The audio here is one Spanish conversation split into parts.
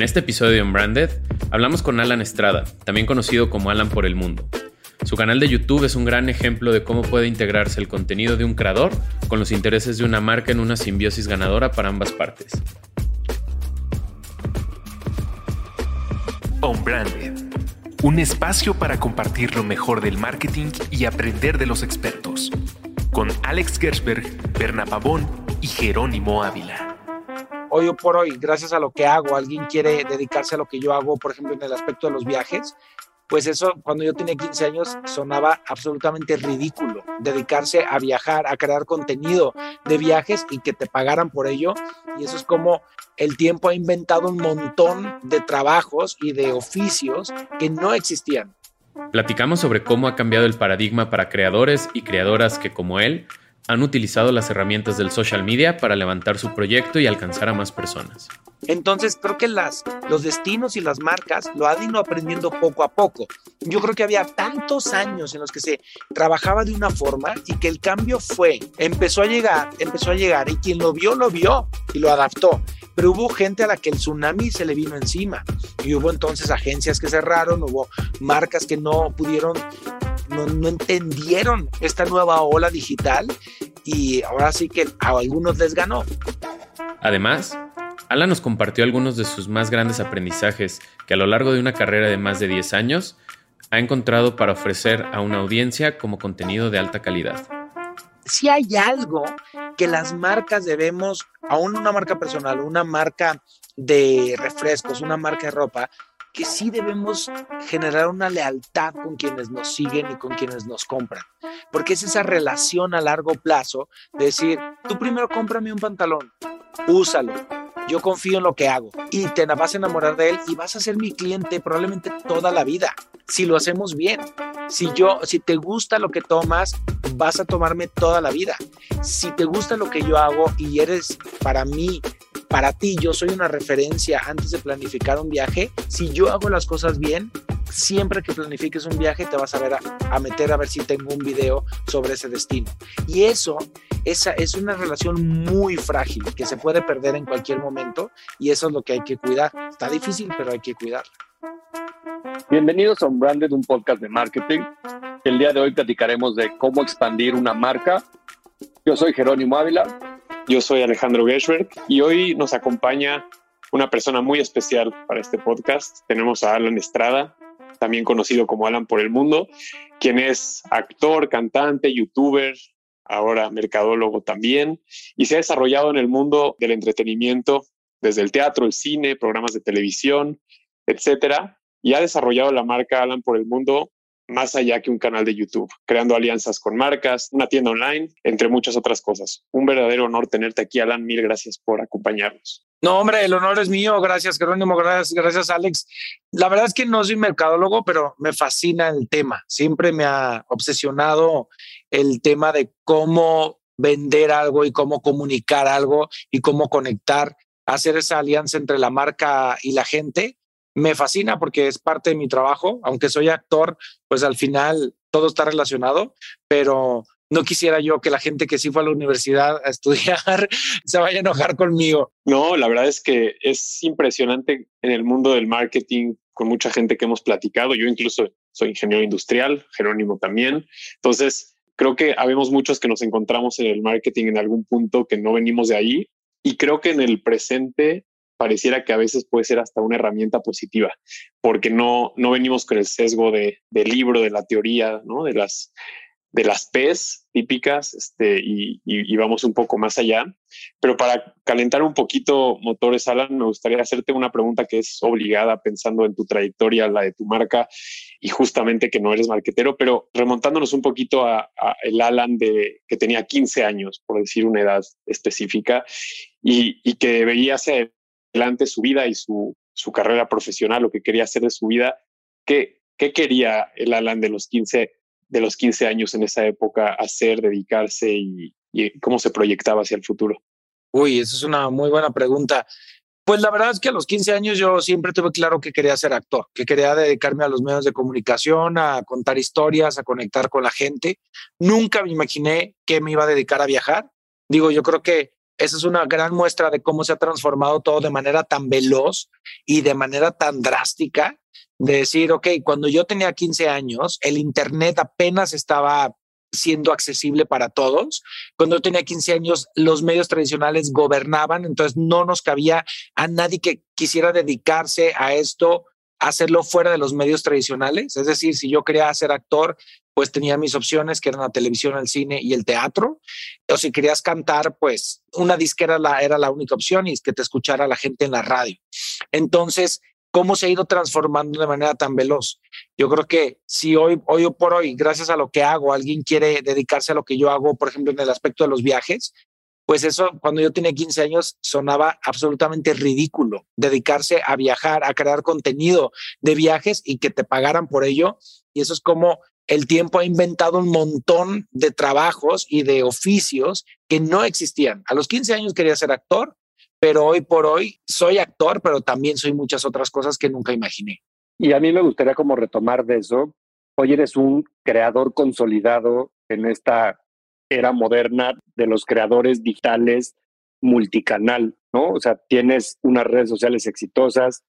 En este episodio de Unbranded hablamos con Alan Estrada, también conocido como Alan por el Mundo. Su canal de YouTube es un gran ejemplo de cómo puede integrarse el contenido de un creador con los intereses de una marca en una simbiosis ganadora para ambas partes. Unbranded, un espacio para compartir lo mejor del marketing y aprender de los expertos. Con Alex Gersberg, Berna Pavón y Jerónimo Ávila hoy por hoy, gracias a lo que hago, alguien quiere dedicarse a lo que yo hago, por ejemplo, en el aspecto de los viajes, pues eso cuando yo tenía 15 años sonaba absolutamente ridículo, dedicarse a viajar, a crear contenido de viajes y que te pagaran por ello. Y eso es como el tiempo ha inventado un montón de trabajos y de oficios que no existían. Platicamos sobre cómo ha cambiado el paradigma para creadores y creadoras que como él han utilizado las herramientas del social media para levantar su proyecto y alcanzar a más personas. Entonces creo que las, los destinos y las marcas lo han ido aprendiendo poco a poco. Yo creo que había tantos años en los que se trabajaba de una forma y que el cambio fue, empezó a llegar, empezó a llegar y quien lo vio, lo vio y lo adaptó. Pero hubo gente a la que el tsunami se le vino encima y hubo entonces agencias que cerraron, hubo marcas que no pudieron no, entendieron esta nueva ola digital y ahora sí que a algunos les ganó. Además, Alan nos compartió algunos de sus más grandes aprendizajes que a lo largo de una carrera de más de 10 años ha encontrado para ofrecer a una audiencia como contenido de alta calidad. Si hay algo que las marcas debemos, aún una marca personal, una marca de refrescos, una marca de ropa, que sí debemos generar una lealtad con quienes nos siguen y con quienes nos compran, porque es esa relación a largo plazo de decir, tú primero cómprame un pantalón, úsalo, yo confío en lo que hago y te vas a enamorar de él y vas a ser mi cliente probablemente toda la vida, si lo hacemos bien. Si yo, si te gusta lo que tomas, vas a tomarme toda la vida. Si te gusta lo que yo hago y eres para mí para ti yo soy una referencia antes de planificar un viaje, si yo hago las cosas bien, siempre que planifiques un viaje te vas a ver a, meter a ver si tengo un video sobre ese destino. Y eso esa es una relación muy frágil que se puede perder en cualquier momento y eso es lo que hay que cuidar. Está difícil, pero hay que cuidarla. Bienvenidos a un Branded, un podcast de marketing. El día de hoy platicaremos de cómo expandir una marca. Yo soy Jerónimo Ávila yo soy Alejandro Geschberg y hoy nos acompaña una persona muy especial para este podcast. Tenemos a Alan Estrada, también conocido como Alan por el mundo, quien es actor, cantante, youtuber, ahora mercadólogo también, y se ha desarrollado en el mundo del entretenimiento desde el teatro, el cine, programas de televisión, etcétera, y ha desarrollado la marca Alan por el mundo más allá que un canal de YouTube, creando alianzas con marcas, una tienda online, entre muchas otras cosas. Un verdadero honor tenerte aquí, Alan. Mil gracias por acompañarnos. No, hombre, el honor es mío. Gracias, Jerónimo. Gracias, gracias, Alex. La verdad es que no soy mercadólogo, pero me fascina el tema. Siempre me ha obsesionado el tema de cómo vender algo y cómo comunicar algo y cómo conectar, hacer esa alianza entre la marca y la gente me fascina porque es parte de mi trabajo, aunque soy actor, pues al final todo está relacionado, pero no quisiera yo que la gente que sí fue a la universidad a estudiar se vaya a enojar conmigo. No, la verdad es que es impresionante en el mundo del marketing con mucha gente que hemos platicado. Yo incluso soy ingeniero industrial, Jerónimo también. Entonces, creo que habemos muchos que nos encontramos en el marketing en algún punto que no venimos de ahí. Y creo que en el presente pareciera que a veces puede ser hasta una herramienta positiva, porque no, no venimos con el sesgo de, del libro, de la teoría, ¿no? de, las, de las P's típicas este, y, y, vamos un poco más allá. Pero para calentar un poquito motores, Alan, me gustaría hacerte una pregunta que es obligada pensando en tu trayectoria, la de tu marca y justamente que no eres marquetero, pero remontándonos un poquito a, el Alan de que tenía 15 años, por decir una edad específica, y, y que veía hacia adelante su vida y su, su carrera profesional, lo que quería hacer de su vida. ¿Qué, qué quería el Alan de los 15, de los 15 años en esa época hacer, dedicarse y, y cómo se proyectaba hacia el futuro? Uy, esa es una muy buena pregunta. Pues la verdad es que a los 15 años yo siempre tuve claro que quería ser actor, que quería dedicarme a los medios de comunicación, a contar historias, a conectar con la gente. Nunca me imaginé que me iba a dedicar a viajar. Digo, yo creo que esa es una gran muestra de cómo se ha transformado todo de manera tan veloz y de manera tan drástica. De decir, ok, cuando yo tenía 15 años, el Internet apenas estaba siendo accesible para todos. Cuando yo tenía 15 años, los medios tradicionales gobernaban, entonces no nos cabía a nadie que quisiera dedicarse a esto, hacerlo fuera de los medios tradicionales. Es decir, si yo quería ser actor, pues tenía mis opciones, que eran la televisión, el cine y el teatro. O si querías cantar, pues una disquera era la única opción y es que te escuchara la gente en la radio. Entonces, ¿cómo se ha ido transformando de manera tan veloz? Yo creo que si hoy, hoy por hoy, gracias a lo que hago, alguien quiere dedicarse a lo que yo hago, por ejemplo, en el aspecto de los viajes, pues eso cuando yo tenía 15 años sonaba absolutamente ridículo, dedicarse a viajar, a crear contenido de viajes y que te pagaran por ello. Y eso es como el tiempo ha inventado un montón de trabajos y de oficios que no existían. A los 15 años quería ser actor, pero hoy por hoy soy actor, pero también soy muchas otras cosas que nunca imaginé. Y a mí me gustaría como retomar de eso. Hoy eres un creador consolidado en esta era moderna de los creadores digitales multicanal, ¿no? O sea, tienes unas redes sociales exitosas,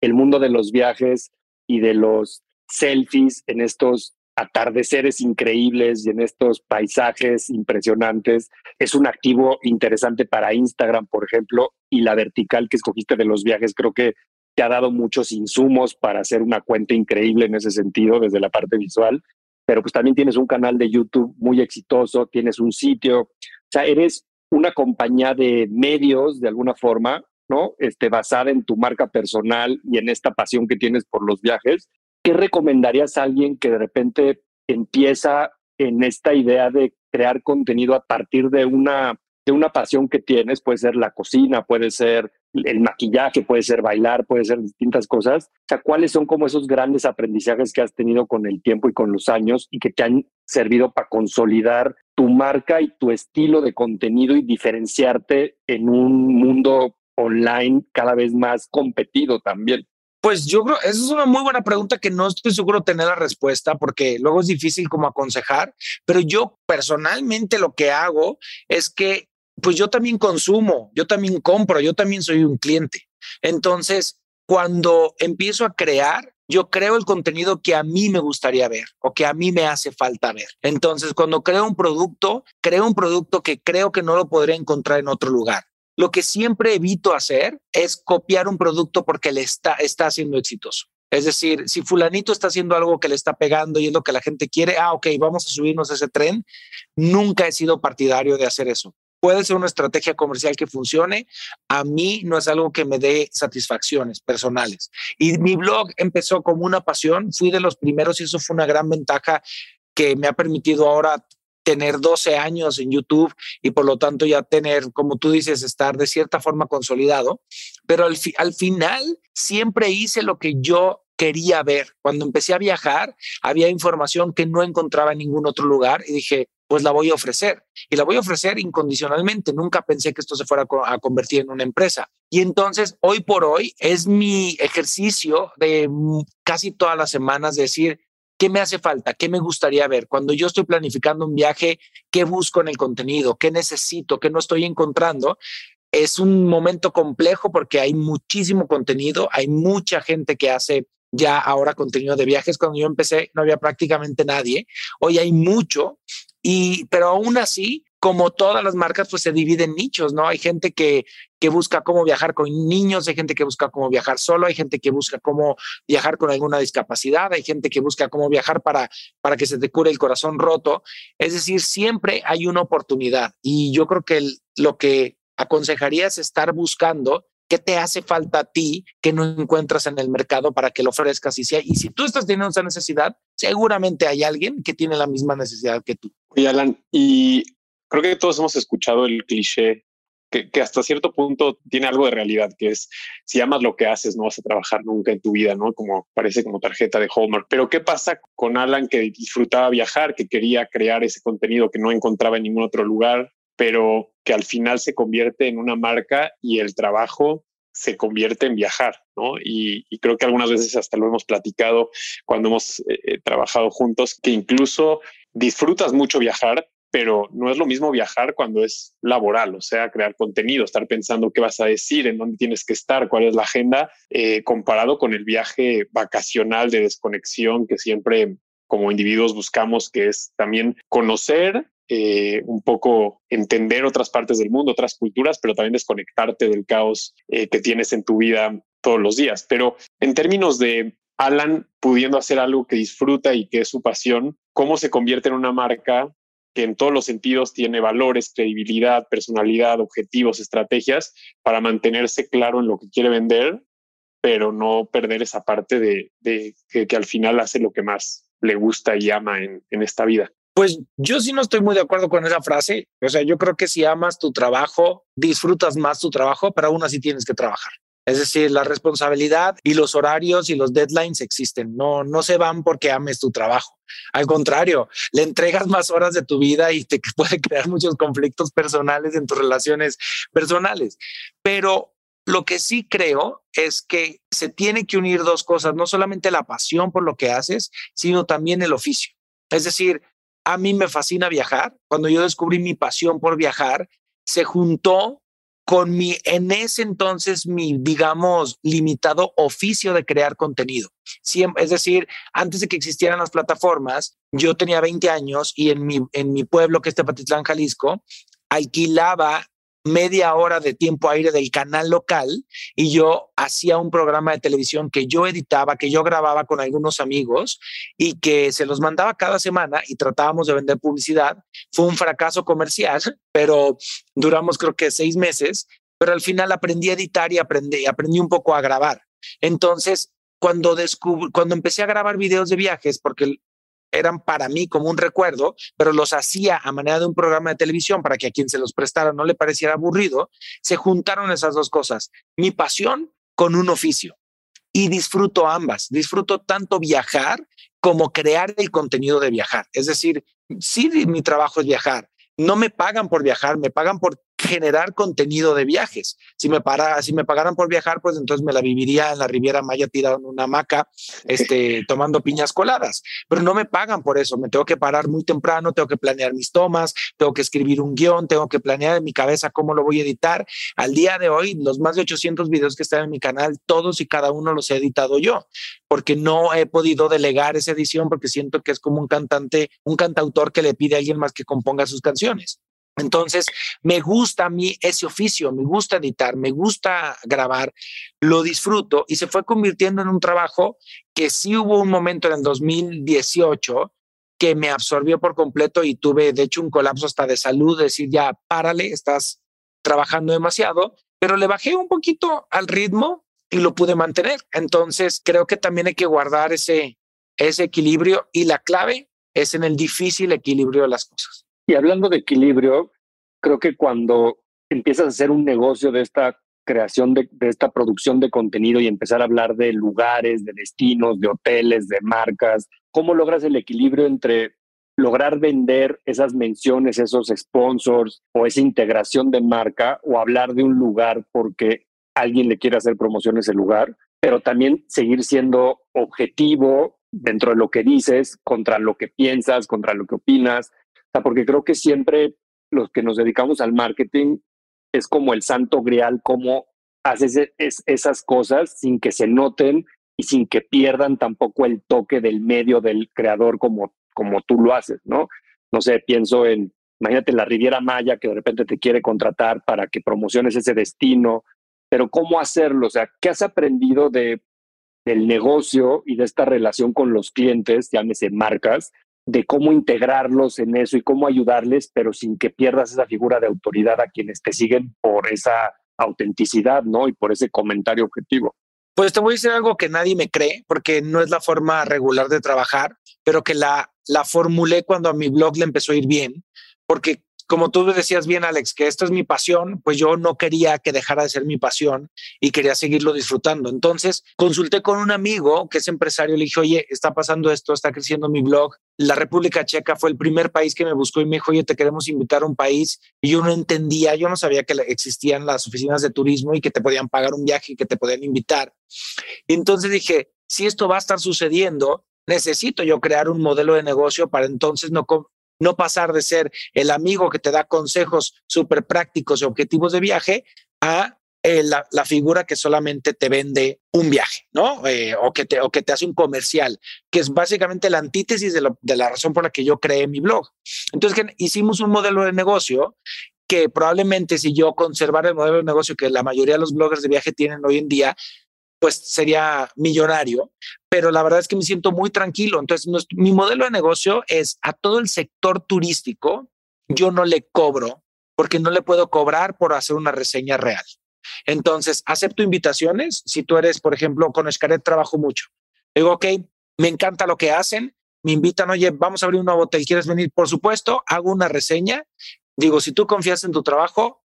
el mundo de los viajes y de los selfies en estos atardeceres increíbles y en estos paisajes impresionantes. Es un activo interesante para Instagram, por ejemplo, y la vertical que escogiste de los viajes creo que te ha dado muchos insumos para hacer una cuenta increíble en ese sentido desde la parte visual. Pero pues también tienes un canal de YouTube muy exitoso, tienes un sitio, o sea, eres una compañía de medios de alguna forma, ¿no? Este, basada en tu marca personal y en esta pasión que tienes por los viajes ¿qué recomendarías a alguien que de repente empieza en esta idea de crear contenido a partir de una, de una pasión que tienes? Puede ser la cocina, puede ser el maquillaje, puede ser bailar, puede ser distintas cosas. O sea, ¿cuáles son como esos grandes aprendizajes que has tenido con el tiempo y con los años y que te han servido para consolidar tu marca y tu estilo de contenido y diferenciarte en un mundo online cada vez más competido también? Pues yo creo, esa es una muy buena pregunta que no estoy seguro de tener la respuesta porque luego es difícil como aconsejar, pero yo personalmente lo que hago es que pues yo también consumo, yo también compro, yo también soy un cliente. Entonces, cuando empiezo a crear, yo creo el contenido que a mí me gustaría ver o que a mí me hace falta ver. Entonces, cuando creo un producto, creo un producto que creo que no lo podría encontrar en otro lugar. Lo que siempre evito hacer es copiar un producto porque le está, está siendo exitoso. Es decir, si fulanito está haciendo algo que le está pegando y es lo que la gente quiere, ah, ok, vamos a subirnos a ese tren. Nunca he sido partidario de hacer eso. Puede ser una estrategia comercial que funcione. A mí no es algo que me dé satisfacciones personales. Y mi blog empezó como una pasión. Fui de los primeros y eso fue una gran ventaja que me ha permitido ahora tener 12 años en YouTube y por lo tanto ya tener, como tú dices, estar de cierta forma consolidado. Pero al, al final siempre hice lo que yo quería ver. Cuando empecé a viajar, había información que no encontraba en ningún otro lugar y dije, pues la voy a ofrecer. Y la voy a ofrecer incondicionalmente. Nunca pensé que esto se fuera a convertir en una empresa. Y entonces, hoy por hoy, es mi ejercicio de casi todas las semanas decir, ¿Qué me hace falta? ¿Qué me gustaría ver? Cuando yo estoy planificando un viaje, ¿qué busco en el contenido? ¿Qué necesito? ¿Qué no estoy encontrando? Es un momento complejo porque hay muchísimo contenido, hay mucha gente que hace ya ahora contenido de viajes. Cuando yo empecé no había prácticamente nadie. Hoy hay mucho, y, pero aún así como todas las marcas, pues se dividen nichos, ¿no? Hay gente que, que busca cómo viajar con niños, hay gente que busca cómo viajar solo, hay gente que busca cómo viajar con alguna discapacidad, hay gente que busca cómo viajar para, para que se te cure el corazón roto. Es decir, siempre hay una oportunidad y yo creo que lo que aconsejaría es estar buscando qué te hace falta a ti que no encuentras en el mercado para que lo ofrezcas y si, y si tú estás teniendo esa necesidad, seguramente hay alguien que tiene la misma necesidad que tú. Oye, Alan, y creo que todos hemos escuchado el cliché que, hasta cierto punto tiene algo de realidad, que es si amas lo que haces, no vas a trabajar nunca en tu vida, ¿no? Como parece como tarjeta de Hallmark. Pero ¿qué pasa con Alan que disfrutaba viajar, que quería crear ese contenido que no encontraba en ningún otro lugar, pero que al final se convierte en una marca y el trabajo se convierte en viajar, ¿no? Y, creo que algunas veces hasta lo hemos platicado cuando hemos eh, eh trabajado juntos, que incluso disfrutas mucho viajar, pero no es lo mismo viajar cuando es laboral, o sea, crear contenido, estar pensando qué vas a decir, en dónde tienes que estar, cuál es la agenda, eh, comparado con el viaje vacacional de desconexión que siempre como individuos buscamos, que es también conocer, eh, un poco entender otras partes del mundo, otras culturas, pero también desconectarte del caos eh, que tienes en tu vida todos los días. Pero en términos de Alan pudiendo hacer algo que disfruta y que es su pasión, ¿cómo se convierte en una marca que en todos los sentidos tiene valores, credibilidad, personalidad, objetivos, estrategias para mantenerse claro en lo que quiere vender, pero no perder esa parte de, que, al final hace lo que más le gusta y ama en, en esta vida. Pues yo sí no estoy muy de acuerdo con esa frase. O sea, yo creo que si amas tu trabajo, disfrutas más tu trabajo, pero aún así tienes que trabajar. Es decir, la responsabilidad y los horarios y los deadlines existen. No, no se van porque ames tu trabajo. Al contrario, le entregas más horas de tu vida y te puede crear muchos conflictos personales en tus relaciones personales. Pero lo que sí creo es que se tiene que unir dos cosas, no solamente la pasión por lo que haces, sino también el oficio. Es decir, a mí me fascina viajar. Cuando yo descubrí mi pasión por viajar, se juntó con mi, en ese entonces, mi, digamos, limitado oficio de crear contenido. es decir, antes de que existieran las plataformas, yo tenía 20 años y en mi, en mi pueblo, que es Tepatitlán, Jalisco, alquilaba media hora de tiempo aire del canal local y yo hacía un programa de televisión que yo editaba, que yo grababa con algunos amigos y que se los mandaba cada semana y tratábamos de vender publicidad. Fue un fracaso comercial, pero duramos creo que seis meses, pero al final aprendí a editar y aprendí, aprendí un poco a grabar. Entonces, cuando, descubrí, cuando empecé a grabar videos de viajes, porque eran para mí como un recuerdo, pero los hacía a manera de un programa de televisión para que a quien se los prestara no le pareciera aburrido, se juntaron esas dos cosas, mi pasión con un oficio. Y disfruto ambas, disfruto tanto viajar como crear el contenido de viajar. Es decir, sí, mi trabajo es viajar, no me pagan por viajar, me pagan por generar contenido de viajes. Si me, para, si me pagaran por viajar, pues entonces me la viviría en la Riviera Maya tirado en una hamaca, este, tomando piñas coladas. Pero no me pagan por eso. Me tengo que parar muy temprano, tengo que planear mis tomas, tengo que escribir un guion, tengo que planear en mi cabeza cómo lo voy a editar. Al día de hoy, los más de 800 videos que están en mi canal, todos y cada uno los he editado yo, porque no he podido delegar esa edición porque siento que es como un cantante, un cantautor que le pide a alguien más que componga sus canciones. Entonces, me gusta a mí ese oficio, me gusta editar, me gusta grabar, lo disfruto y se fue convirtiendo en un trabajo que sí hubo un momento en el 2018 que me absorbió por completo y tuve, de hecho, un colapso hasta de salud, decir, ya, párale, estás trabajando demasiado, pero le bajé un poquito al ritmo y lo pude mantener. Entonces, creo que también hay que guardar ese, ese equilibrio y la clave es en el difícil equilibrio de las cosas. Y hablando de equilibrio, creo que cuando empiezas a hacer un negocio de esta creación de, esta producción de contenido y empezar a hablar de lugares, de destinos, de hoteles, de marcas, ¿cómo logras el equilibrio entre lograr vender esas menciones, esos sponsors o esa integración de marca o hablar de un lugar porque alguien le quiere hacer promoción a ese lugar, pero también seguir siendo objetivo dentro de lo que dices, contra lo que piensas, contra lo que opinas, porque creo que siempre los que nos dedicamos al marketing es como el santo grial, cómo haces e, esas cosas sin que se noten y sin que pierdan tampoco el toque del medio del creador como, como tú lo haces, ¿no? No sé, pienso en, imagínate la Riviera Maya que de repente te quiere contratar para que promociones ese destino, pero ¿cómo hacerlo? O sea, ¿qué has aprendido de, del negocio y de esta relación con los clientes, llámese marcas, de cómo integrarlos en eso y cómo ayudarles, pero sin que pierdas esa figura de autoridad a quienes te siguen por esa autenticidad, ¿no? Y por ese comentario objetivo. Pues te voy a decir algo que nadie me cree, porque no es la forma regular de trabajar, pero que la, la formulé cuando a mi blog le empezó a ir bien, porque como tú decías bien, Alex, que esto es mi pasión, pues yo no quería que dejara de ser mi pasión y quería seguirlo disfrutando. Entonces consulté con un amigo que es empresario, le dije, oye, está pasando esto, está creciendo mi blog. La República Checa fue el primer país que me buscó y me dijo, oye, te queremos invitar a un país. Y yo no entendía, yo no sabía que existían las oficinas de turismo y que te podían pagar un viaje y que te podían invitar. Y entonces dije, si esto va a estar sucediendo, necesito yo crear un modelo de negocio para entonces no, no pasar de ser el amigo que te da consejos súper prácticos y objetivos de viaje a eh, la, figura que solamente te vende un viaje, ¿no? Eh, o, que te, o que te hace un comercial, que es básicamente la antítesis de, de la razón por la que yo creé mi blog. Entonces, hicimos un modelo de negocio que probablemente si yo conservara el modelo de negocio que la mayoría de los bloggers de viaje tienen hoy en día, pues sería millonario, pero la verdad es que me siento muy tranquilo. Entonces, mi modelo de negocio es a todo el sector turístico, yo no le cobro porque no le puedo cobrar por hacer una reseña real. Entonces, acepto invitaciones. Si tú eres, por ejemplo, con Escaret trabajo mucho. Digo, ok, me encanta lo que hacen. Me invitan, oye, vamos a abrir un nuevo hotel. ¿Quieres venir? Por supuesto, hago una reseña. Digo, si tú confías en tu trabajo,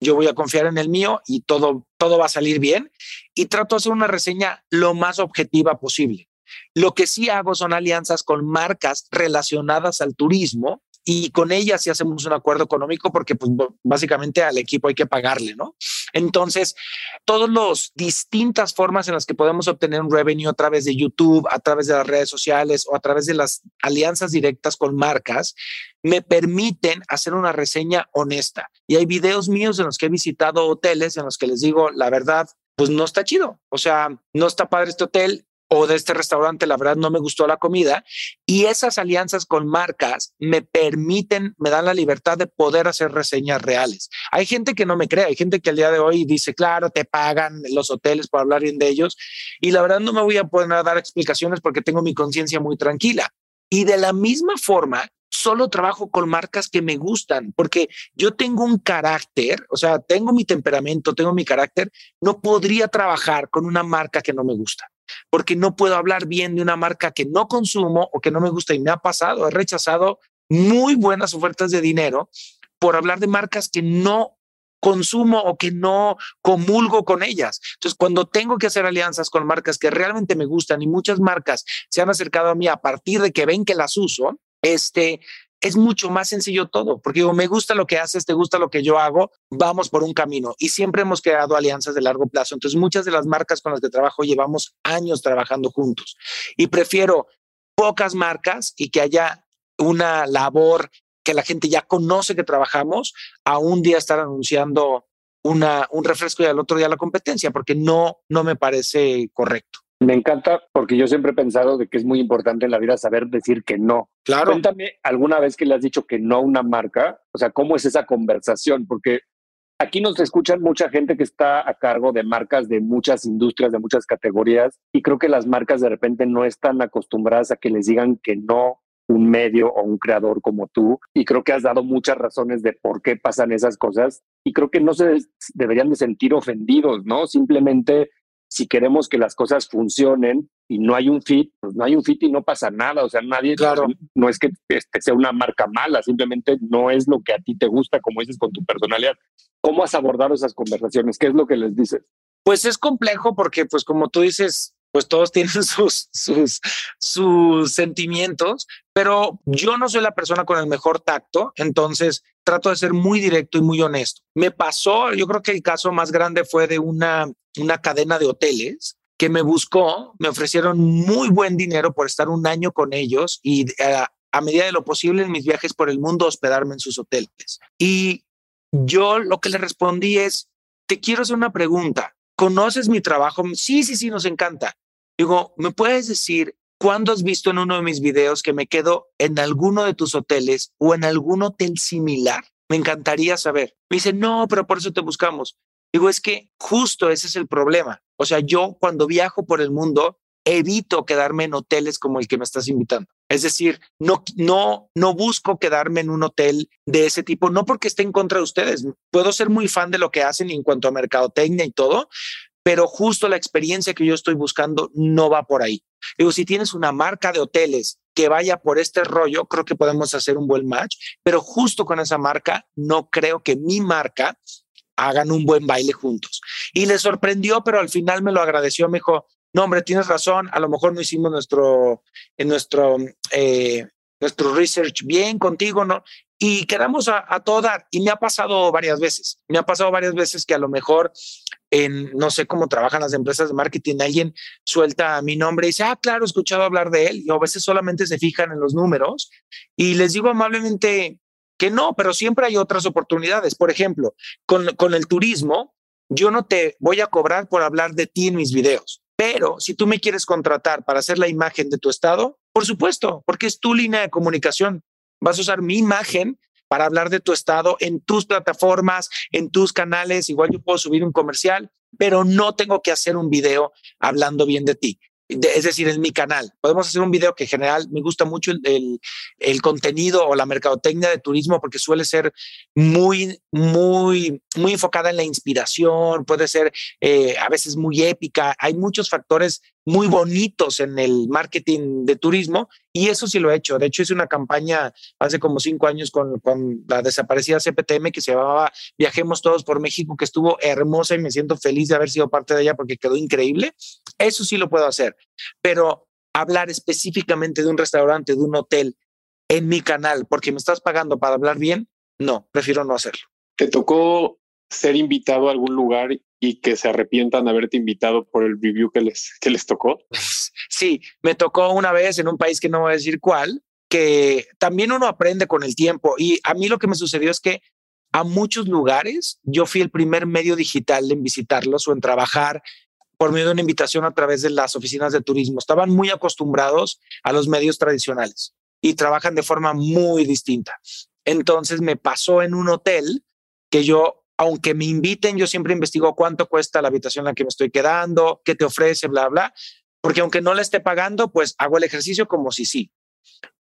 yo voy a confiar en el mío y todo, todo va a salir bien. Y trato de hacer una reseña lo más objetiva posible. Lo que sí hago son alianzas con marcas relacionadas al turismo y con ella sí hacemos un acuerdo económico porque pues básicamente al equipo hay que pagarle, ¿no? Entonces, todas las distintas formas en las que podemos obtener un revenue a través de YouTube, a través de las redes sociales o a través de las alianzas directas con marcas, me permiten hacer una reseña honesta. Y hay videos míos en los que he visitado hoteles en los que les digo, la verdad, pues no está chido. O sea, no está padre este hotel, o de este restaurante, la verdad no me gustó la comida. Y esas alianzas con marcas me permiten, me dan la libertad de poder hacer reseñas reales. Hay gente que no me cree, hay gente que al día de hoy dice, claro, te pagan los hoteles por hablar bien de ellos. Y la verdad no me voy a poder dar explicaciones porque tengo mi conciencia muy tranquila. Y de la misma forma, solo trabajo con marcas que me gustan, porque yo tengo un carácter, o sea, tengo mi temperamento, tengo mi carácter, no podría trabajar con una marca que no me gusta porque no puedo hablar bien de una marca que no consumo o que no me gusta y me ha pasado, he rechazado muy buenas ofertas de dinero por hablar de marcas que no consumo o que no comulgo con ellas. Entonces, cuando tengo que hacer alianzas con marcas que realmente me gustan y muchas marcas se han acercado a mí a partir de que ven que las uso, este, es mucho más sencillo todo, porque digo, me gusta lo que haces, te gusta lo que yo hago, vamos por un camino. Y siempre hemos creado alianzas de largo plazo. Entonces, muchas de las marcas con las que trabajo llevamos años trabajando juntos. Y prefiero pocas marcas y que haya una labor que la gente ya conoce que trabajamos, a un día estar anunciando una, un refresco y al otro día la competencia, porque no, no me parece correcto. Me encanta porque yo siempre he pensado de que es muy importante en la vida saber decir que no. Claro. Cuéntame alguna vez que le has dicho que no a una marca, o sea, ¿cómo es esa conversación? Porque aquí nos escuchan mucha gente que está a cargo de marcas de muchas industrias, de muchas categorías, y creo que las marcas de repente no están acostumbradas a que les digan que no un medio o un creador como tú y creo que has dado muchas razones de por qué pasan esas cosas y creo que no se deberían de sentir ofendidos, ¿no? Simplemente si queremos que las cosas funcionen y no hay un fit, pues no hay un fit y no pasa nada. O sea, nadie, claro. no es que este sea una marca mala, simplemente no es lo que a ti te gusta, como dices, con tu personalidad. ¿Cómo has abordado esas conversaciones? ¿Qué es lo que les dices? Pues es complejo porque, pues como tú dices, pues todos tienen sus, sus, sus sentimientos, pero yo no soy la persona con el mejor tacto, entonces trato de ser muy directo y muy honesto. Me pasó, yo creo que el caso más grande fue de una, una cadena de hoteles que me buscó, me ofrecieron muy buen dinero por estar un año con ellos y a, a medida de lo posible en mis viajes por el mundo hospedarme en sus hoteles. Y yo lo que le respondí es, te quiero hacer una pregunta. ¿Conoces mi trabajo? Sí, sí, sí, nos encanta. Digo, ¿me puedes decir cuándo has visto en uno de mis videos que me quedo en alguno de tus hoteles o en algún hotel similar? Me encantaría saber. Me dice, no, pero por eso te buscamos. Digo, es que justo ese es el problema. O sea, yo cuando viajo por el mundo, evito quedarme en hoteles como el que me estás invitando. Es decir, no, no, no busco quedarme en un hotel de ese tipo, no porque esté en contra de ustedes. Puedo ser muy fan de lo que hacen en cuanto a mercadotecnia y todo, pero justo la experiencia que yo estoy buscando no va por ahí. Digo, si tienes una marca de hoteles que vaya por este rollo, creo que podemos hacer un buen match, pero justo con esa marca, no creo que mi marca hagan un buen baile juntos. Y le sorprendió, pero al final me lo agradeció, me dijo, no, hombre, tienes razón, a lo mejor no hicimos nuestro, en nuestro, eh, nuestro research bien contigo, ¿no? Y quedamos a, a. Y me ha pasado varias veces. Me ha pasado varias veces que a lo mejor en, no sé cómo trabajan las empresas de marketing, alguien suelta mi nombre y dice, ah, claro, he escuchado hablar de él. Y a veces solamente se fijan en los números. Y les digo amablemente que no, pero siempre hay otras oportunidades. Por ejemplo, con, con el turismo, yo no te voy a cobrar por hablar de ti en mis videos. Pero si tú me quieres contratar para hacer la imagen de tu estado, por supuesto, porque es tu línea de comunicación. Vas a usar mi imagen para hablar de tu estado en tus plataformas, en tus canales. Igual yo puedo subir un comercial, pero no tengo que hacer un video hablando bien de ti es decir, en mi canal. Podemos hacer un video que en general me gusta mucho el, el, contenido o la mercadotecnia de turismo porque suele ser muy, muy, muy enfocada en la inspiración, puede ser eh, a veces muy épica. Hay muchos factores muy bonitos en el marketing de turismo y eso sí lo he hecho. De hecho, hice una campaña hace como cinco años con, con, la desaparecida CPTM que se llamaba Viajemos Todos por México, que estuvo hermosa y me siento feliz de haber sido parte de ella porque quedó increíble. Eso sí lo puedo hacer, pero hablar específicamente de un restaurante, de un hotel en mi canal, porque me estás pagando para hablar bien, no, prefiero no hacerlo. ¿Te tocó ser invitado a algún lugar y que se arrepientan de haberte invitado por el review que les, que les tocó? Sí, me tocó una vez en un país que no voy a decir cuál, que también uno aprende con el tiempo. Y a mí lo que me sucedió es que a muchos lugares yo fui el primer medio digital en visitarlos o en trabajar por medio de una invitación a través de las oficinas de turismo. Estaban muy acostumbrados a los medios tradicionales y trabajan de forma muy distinta. Entonces me pasó en un hotel que yo aunque me inviten, yo siempre investigo cuánto cuesta la habitación en la que me estoy quedando, qué te ofrece, bla, bla, porque aunque no la esté pagando, pues hago el ejercicio como si sí.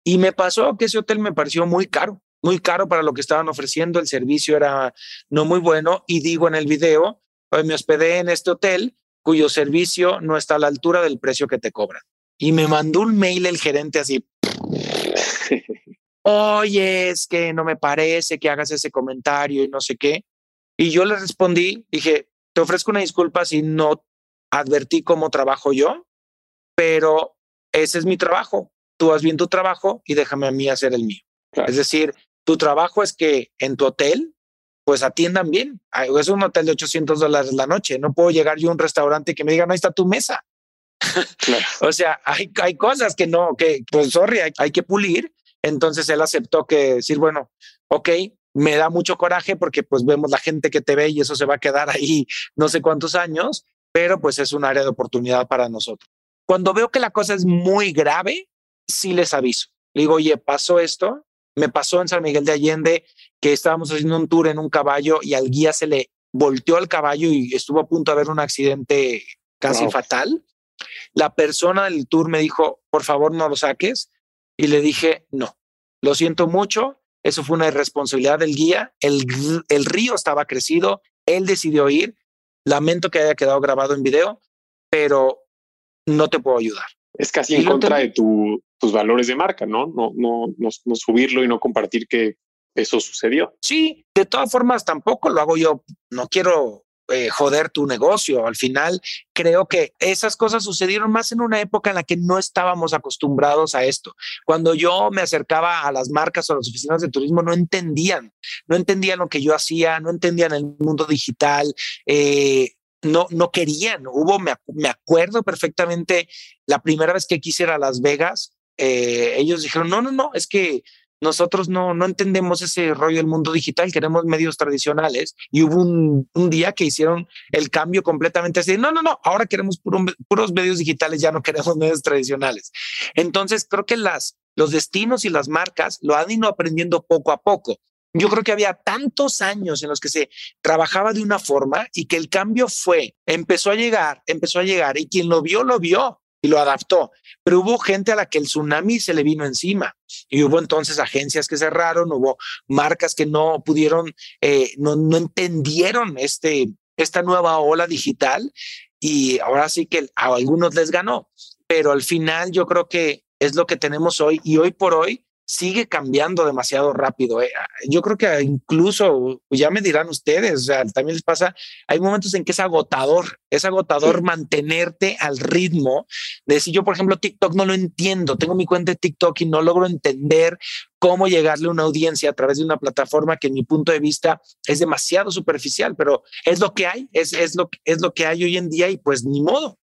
Y me pasó que ese hotel me pareció muy caro, muy caro para lo que estaban ofreciendo, el servicio era no muy bueno y digo en el video, me hospedé en este hotel cuyo servicio no está a la altura del precio que te cobran. Y me mandó un mail el gerente así. Oye, es que no me parece que hagas ese comentario y no sé qué. Y yo le respondí, dije, te ofrezco una disculpa si no advertí cómo trabajo yo, pero ese es mi trabajo. Tú haz bien tu trabajo y déjame a mí hacer el mío. Es decir, tu trabajo es que en tu hotel, pues atiendan bien. Es un hotel de 800 dólares la noche. No puedo llegar yo a un restaurante que me diga, no, ahí está tu mesa. o sea, hay, hay cosas que no, que pues sorry, hay, hay que pulir. Entonces él aceptó que decir, bueno, ok, me da mucho coraje porque pues vemos la gente que te ve y eso se va a quedar ahí no sé cuántos años, pero pues es un área de oportunidad para nosotros. Cuando veo que la cosa es muy grave, sí les aviso. Le digo, oye, pasó esto, me pasó en San Miguel de Allende que estábamos haciendo un tour en un caballo y al guía se le volteó el caballo y estuvo a punto de haber un accidente casi fatal. La persona del tour me dijo, por favor, no lo saques. Y le dije, no, lo siento mucho, eso fue una irresponsabilidad del guía. El, el río estaba crecido, él decidió ir. Lamento que haya quedado grabado en video, pero no te puedo ayudar. Es casi en contra de tu, tus valores de marca, ¿no? No, no, no, no subirlo y no compartir que eso sucedió. Sí, de todas formas tampoco lo hago yo. No quiero eh, joder tu negocio. Al final, creo que esas cosas sucedieron más en una época en la que no estábamos acostumbrados a esto. Cuando yo me acercaba a las marcas o a las oficinas de turismo, no entendían, no entendían lo que yo hacía, no entendían el mundo digital. Eh, no, no querían. Hubo, me, me, acuerdo perfectamente, la primera vez que quise ir a Las Vegas, eh, ellos dijeron, no, no, no, es que nosotros no, no entendemos ese rollo del mundo digital, queremos medios tradicionales y hubo un, día que hicieron el cambio completamente así, no, no, no, ahora queremos puros medios digitales, ya no queremos medios tradicionales. Entonces, creo que las, los destinos y las marcas lo han ido aprendiendo poco a poco. Yo creo que había tantos años en los que se trabajaba de una forma y que el cambio fue, empezó a llegar, empezó a llegar y quien lo vio, lo vio y lo adaptó. Pero hubo gente a la que el tsunami se le vino encima y hubo entonces agencias que cerraron, hubo marcas que no pudieron, eh, no, no entendieron este, esta nueva ola digital y ahora sí que a algunos les ganó. Pero al final yo creo que es lo que tenemos hoy y hoy por hoy sigue cambiando demasiado rápido. ¿eh? Yo creo que incluso, ya me dirán ustedes, o sea, también les pasa, hay momentos en que es agotador, es agotador mantenerte al ritmo de si yo, por ejemplo, TikTok no lo entiendo, tengo mi cuenta de TikTok y no logro entender cómo llegarle a una audiencia a través de una plataforma que en mi punto de vista es demasiado superficial, pero es lo que hay, es, es, lo, es lo que hay hoy en día y pues ni modo.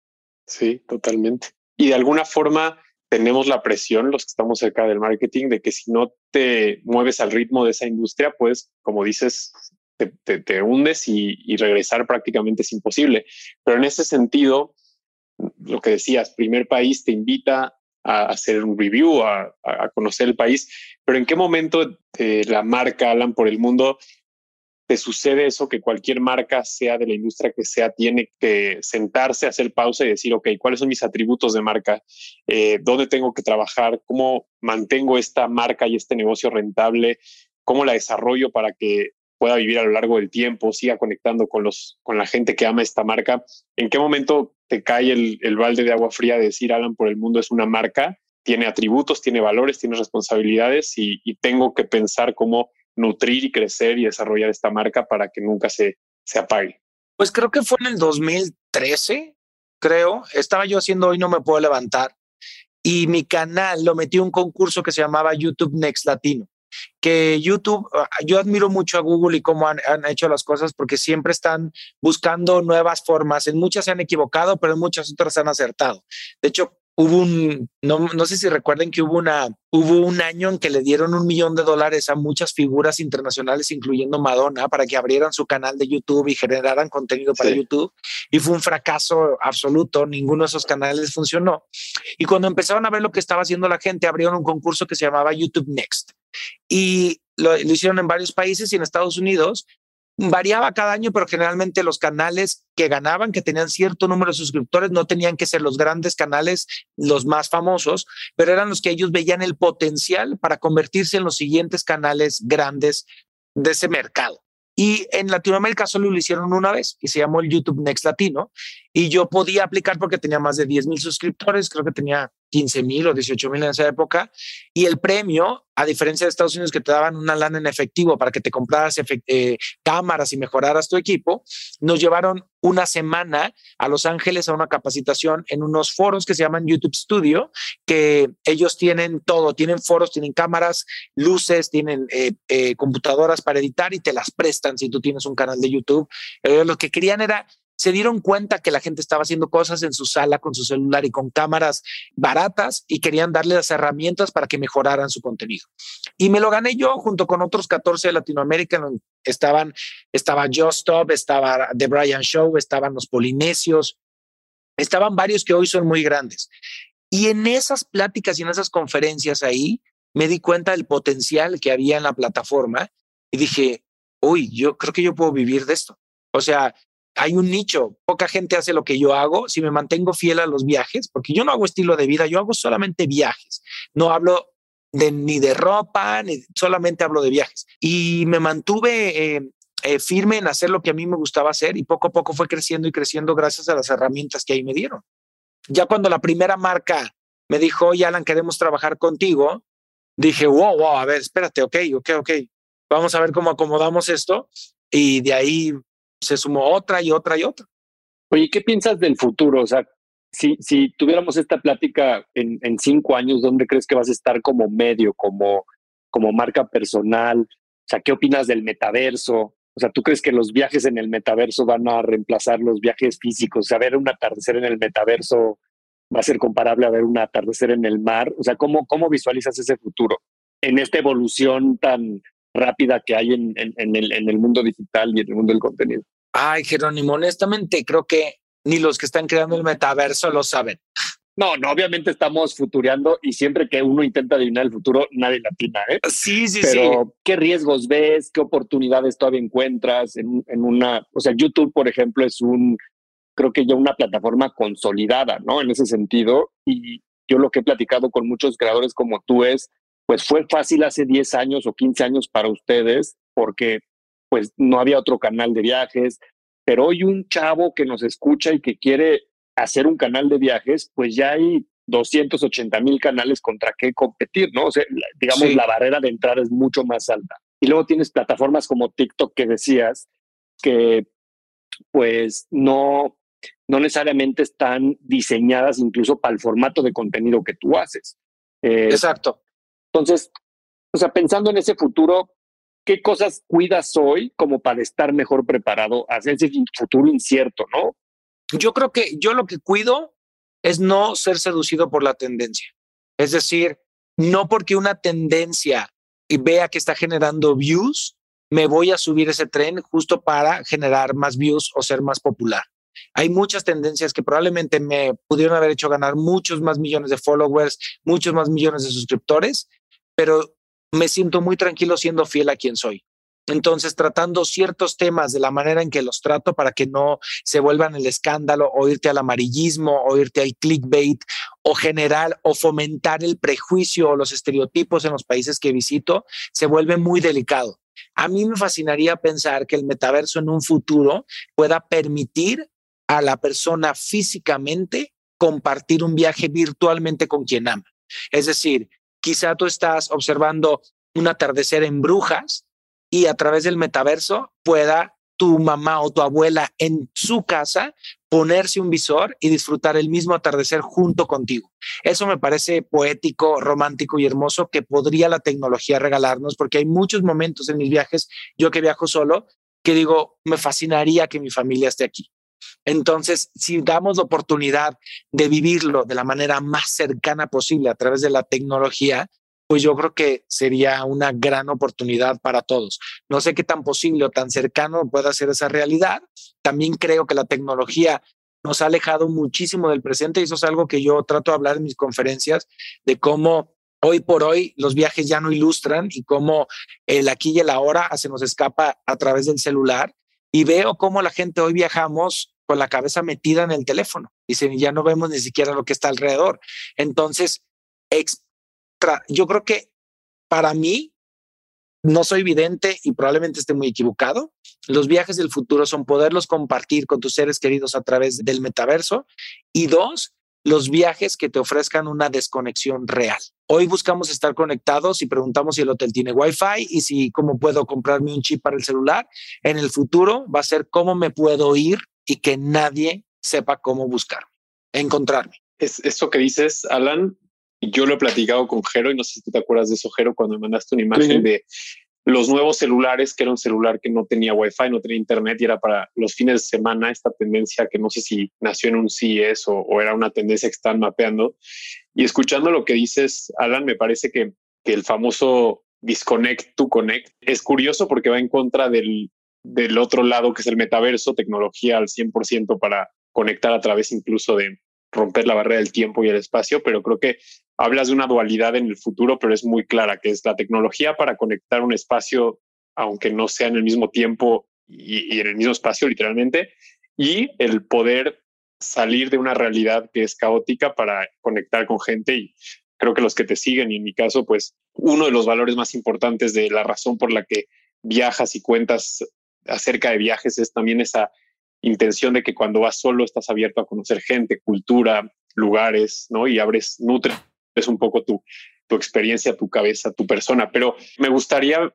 Sí, totalmente. Y de alguna forma tenemos la presión, los que estamos cerca del marketing, de que si no te mueves al ritmo de esa industria, pues, como dices, te, hundes y, regresar prácticamente es imposible. Pero en ese sentido, lo que decías, primer país te invita a hacer un review, a, conocer el país, pero ¿en qué momento eh, la marca Alan por el mundo te sucede eso que cualquier marca, sea de la industria que sea, tiene que sentarse, hacer pausa y decir, ok, ¿cuáles son mis atributos de marca? Eh, ¿Dónde tengo que trabajar? ¿Cómo mantengo esta marca y este negocio rentable? ¿Cómo la desarrollo para que pueda vivir a lo largo del tiempo, siga conectando con, los, con la gente que ama esta marca? ¿En qué momento te cae el, el balde de agua fría de decir, Alan, por el mundo es una marca? Tiene atributos, tiene valores, tiene responsabilidades y, y tengo que pensar cómo nutrir y crecer y desarrollar esta marca para que nunca se, se apague? Pues creo que fue en el 2013, creo. Estaba yo haciendo Hoy No Me Puedo Levantar y mi canal lo metí un concurso que se llamaba YouTube Next Latino. Que YouTube, ah, yo admiro mucho a Google y cómo han, han hecho las cosas porque siempre están buscando nuevas formas. En muchas se han equivocado, pero en muchas otras han acertado. De hecho, hubo un, no, no, sé si recuerden que hubo una, hubo un año en que le dieron un millón de dólares a muchas figuras internacionales, incluyendo Madonna, para que abrieran su canal de YouTube y generaran contenido para YouTube. Y fue un fracaso absoluto. Ninguno de esos canales funcionó. Y cuando empezaron a ver lo que estaba haciendo la gente, abrieron un concurso que se llamaba YouTube Next. Y lo, lo hicieron en varios países y en Estados Unidos variaba cada año, pero generalmente los canales que ganaban, que tenían cierto número de suscriptores, no tenían que ser los grandes canales, los más famosos, pero eran los que ellos veían el potencial para convertirse en los siguientes canales grandes de ese mercado. Y en Latinoamérica solo lo hicieron una vez y se llamó el YouTube Next Latino. Y yo podía aplicar porque tenía más de 10 mil suscriptores, creo que tenía 15 mil o 18 mil en esa época. Y el premio, a diferencia de Estados Unidos que te daban una lana en efectivo para que te compraras eh, cámaras y mejoraras tu equipo, nos llevaron una semana a Los Ángeles a una capacitación en unos foros que se llaman YouTube Studio, que ellos tienen todo, tienen foros, tienen cámaras, luces, tienen eh, eh, computadoras para editar y te las prestan si tú tienes un canal de YouTube. lo que querían era se dieron cuenta que la gente estaba haciendo cosas en su sala con su celular y con cámaras baratas y querían darle las herramientas para que mejoraran su contenido. Y me lo gané yo junto con otros 14 de Latinoamérica. Estaban, estaba Just Stop, estaba The Brian Show, estaban los Polinesios, estaban varios que hoy son muy grandes. Y en esas pláticas y en esas conferencias ahí me di cuenta del potencial que había en la plataforma y dije, uy, yo creo que yo puedo vivir de esto. O sea, hay un nicho, poca gente hace lo que yo hago, si me mantengo fiel a los viajes, porque yo no hago estilo de vida, yo hago solamente viajes, no hablo de, ni de ropa, ni solamente hablo de viajes. Y me mantuve eh, eh, firme en hacer lo que a mí me gustaba hacer y poco a poco fue creciendo y creciendo gracias a las herramientas que ahí me dieron. Ya cuando la primera marca me dijo, oye, Alan, queremos trabajar contigo, dije, wow, wow, a ver, espérate, ok, ok, ok, vamos a ver cómo acomodamos esto. Y de ahí se sumó otra y otra y otra. Oye, ¿qué piensas del futuro? O sea, si, si tuviéramos esta plática en, en cinco años, ¿dónde crees que vas a estar como medio, como, como marca personal? O sea, ¿qué opinas del metaverso? O sea, ¿tú crees que los viajes en el metaverso van a reemplazar los viajes físicos? O sea, ver un atardecer en el metaverso va a ser comparable a ver un atardecer en el mar. O sea, ¿cómo, cómo visualizas ese futuro en esta evolución tan rápida que hay en, en, el, en el mundo digital y en el mundo del contenido? Ay, Jerónimo, honestamente creo que ni los que están creando el metaverso lo saben. No, no, obviamente estamos futureando y siempre que uno intenta adivinar el futuro, nadie latina, ¿eh? Sí, sí, Pero, ¿qué riesgos ves? ¿Qué oportunidades todavía encuentras en, en, una, o sea, YouTube, por ejemplo, es un, creo que ya una plataforma consolidada, ¿no? En ese sentido. Y yo lo que he platicado con muchos creadores como tú es, pues fue fácil hace 10 años o 15 años para ustedes porque pues no había otro canal de viajes, pero hoy un chavo que nos escucha y que quiere hacer un canal de viajes, pues ya hay 280 mil canales contra qué competir, ¿no? O sea, digamos, la barrera de entrada es mucho más alta. Y luego tienes plataformas como TikTok que decías que pues no, no necesariamente están diseñadas incluso para el formato de contenido que tú haces. Eh, Exacto. Entonces, o sea, pensando en ese futuro, ¿qué cosas cuidas hoy como para estar mejor preparado hacia ese futuro incierto, no? Yo creo que yo lo que cuido es no ser seducido por la tendencia. Es decir, no porque una tendencia y vea que está generando views, me voy a subir ese tren justo para generar más views o ser más popular. Hay muchas tendencias que probablemente me pudieron haber hecho ganar muchos más millones de followers, muchos más millones de suscriptores, pero me siento muy tranquilo siendo fiel a quien soy. Entonces, tratando ciertos temas de la manera en que los trato para que no se vuelvan el escándalo o irte al amarillismo o irte al clickbait o generar o fomentar el prejuicio o los estereotipos en los países que visito, se vuelve muy delicado. A mí me fascinaría pensar que el metaverso en un futuro pueda permitir a la persona físicamente compartir un viaje virtualmente con quien ama. Es decir, quizá tú estás observando un atardecer en Brujas y a través del metaverso pueda tu mamá o tu abuela en su casa ponerse un visor y disfrutar el mismo atardecer junto contigo. Eso me parece poético, romántico y hermoso que podría la tecnología regalarnos porque hay muchos momentos en mis viajes, yo que viajo solo, que digo, me fascinaría que mi familia esté aquí. Entonces, si damos la oportunidad de vivirlo de la manera más cercana posible a través de la tecnología, pues yo creo que sería una gran oportunidad para todos. No sé qué tan posible o tan cercano pueda ser esa realidad. También creo que la tecnología nos ha alejado muchísimo del presente y eso es algo que yo trato de hablar en mis conferencias de cómo hoy por hoy los viajes ya no ilustran y cómo el aquí y el ahora se nos escapa a través del celular y veo cómo la gente hoy viajamos con la cabeza metida en el teléfono. Dicen, ya no vemos ni siquiera lo que está alrededor. Entonces, yo creo que para mí, no soy vidente y probablemente esté muy equivocado. Los viajes del futuro son poderlos compartir con tus seres queridos a través del metaverso. Y dos, los viajes que te ofrezcan una desconexión real. Hoy buscamos estar conectados y preguntamos si el hotel tiene Wi-Fi y si cómo puedo comprarme un chip para el celular. En el futuro va a ser cómo me puedo ir y que nadie sepa cómo buscarme, encontrarme. Es eso que dices, Alan, yo lo he platicado con Jero y no sé si te acuerdas de eso, Jero, cuando me mandaste una imagen de los nuevos celulares, que era un celular que no tenía wifi, no tenía internet y era para los fines de semana, esta tendencia que no sé si nació en un CES o, o era una tendencia que están mapeando. Y escuchando lo que dices, Alan, me parece que, que el famoso disconnect to connect es curioso porque va en contra del, del otro lado, que es el metaverso, tecnología al 100% para conectar a través incluso de romper la barrera del tiempo y el espacio, pero creo que hablas de una dualidad en el futuro, pero es muy clara, que es la tecnología para conectar un espacio, aunque no sea en el mismo tiempo y, en el mismo espacio literalmente, y el poder salir de una realidad que es caótica para conectar con gente y creo que los que te siguen y en mi caso pues uno de los valores más importantes de la razón por la que viajas y cuentas acerca de viajes es también esa intención de que cuando vas solo estás abierto a conocer gente, cultura, lugares, ¿no? Y abres, nutres un poco tu, tu experiencia, tu cabeza, tu persona. Pero me gustaría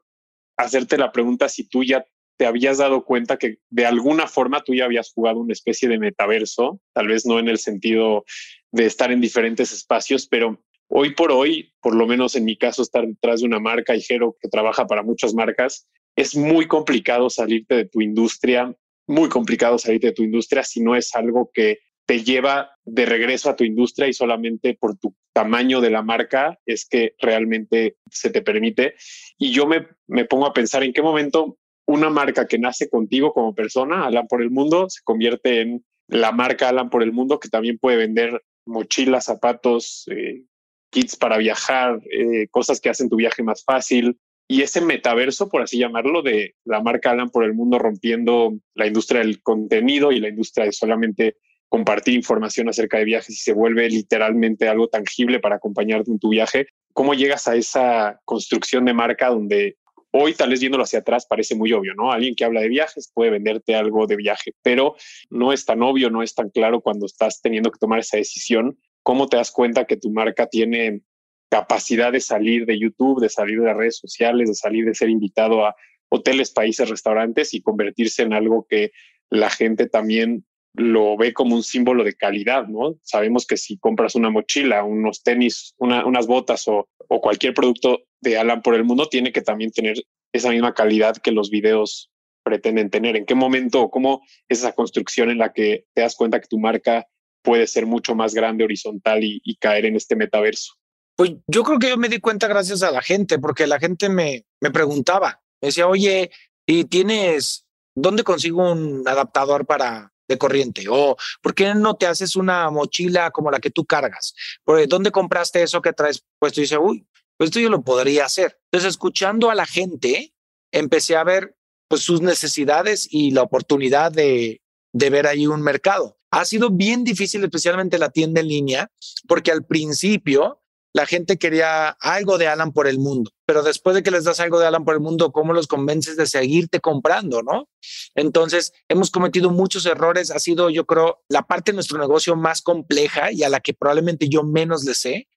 hacerte la pregunta si tú ya te habías dado cuenta que de alguna forma tú ya habías jugado una especie de metaverso, tal vez no en el sentido de estar en diferentes espacios, pero hoy por hoy, por lo menos en mi caso, estar detrás de una marca, Jero, que trabaja para muchas marcas, es muy complicado salirte de tu industria, muy complicado salirte de tu industria si no es algo que te lleva de regreso a tu industria y solamente por tu tamaño de la marca es que realmente se te permite. Y yo me, me pongo a pensar en qué momento una marca que nace contigo como persona, Alan por el Mundo, se convierte en la marca Alan por el Mundo, que también puede vender mochilas, zapatos, eh, kits para viajar, eh, cosas que hacen tu viaje más fácil, y ese metaverso, por así llamarlo, de la marca Alan por el mundo rompiendo la industria del contenido y la industria de solamente compartir información acerca de viajes y se vuelve literalmente algo tangible para acompañarte en tu viaje. ¿Cómo llegas a esa construcción de marca donde hoy tal vez viéndolo hacia atrás parece muy obvio, ¿no? Alguien que habla de viajes puede venderte algo de viaje, pero no es tan obvio, no es tan claro cuando estás teniendo que tomar esa decisión cómo te das cuenta que tu marca tiene capacidad de salir de YouTube, de salir de redes sociales, de salir de ser invitado a hoteles, países, restaurantes y convertirse en algo que la gente también lo ve como un símbolo de calidad, ¿no? Sabemos que si compras una mochila, unos tenis, unas botas o, cualquier producto de Alan por el mundo, tiene que también tener esa misma calidad que los videos pretenden tener. ¿En qué momento o cómo es esa construcción en la que te das cuenta que tu marca puede ser mucho más grande, horizontal y caer en este metaverso? Pues yo creo que yo me di cuenta gracias a la gente, porque la gente me, me preguntaba, me decía, oye, ¿y tienes, dónde consigo un adaptador para de corriente? O ¿por qué no te haces una mochila como la que tú cargas? ¿Por ¿Dónde compraste eso que traes puesto? Y dice, uy, pues esto yo lo podría hacer. Entonces, escuchando a la gente, empecé a ver pues sus necesidades y la oportunidad de, de ver ahí un mercado. Ha sido bien difícil, especialmente la tienda en línea, porque al principio la gente quería algo de Alan por el mundo, pero después de que les das algo de Alan por el mundo, ¿cómo los convences de seguirte comprando, no? Entonces, hemos cometido muchos errores, ha sido, yo creo, la parte de nuestro negocio más compleja y a la que probablemente yo menos le sé,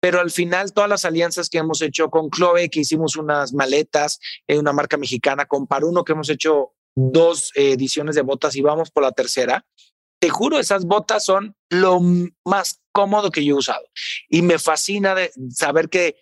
pero al final todas las alianzas que hemos hecho con Chloe, que hicimos unas maletas, en una marca mexicana, con Paruno, que hemos hecho dos ediciones de botas y vamos por la tercera, te juro, esas botas son lo más cómodo que yo he usado. Y me fascina de saber que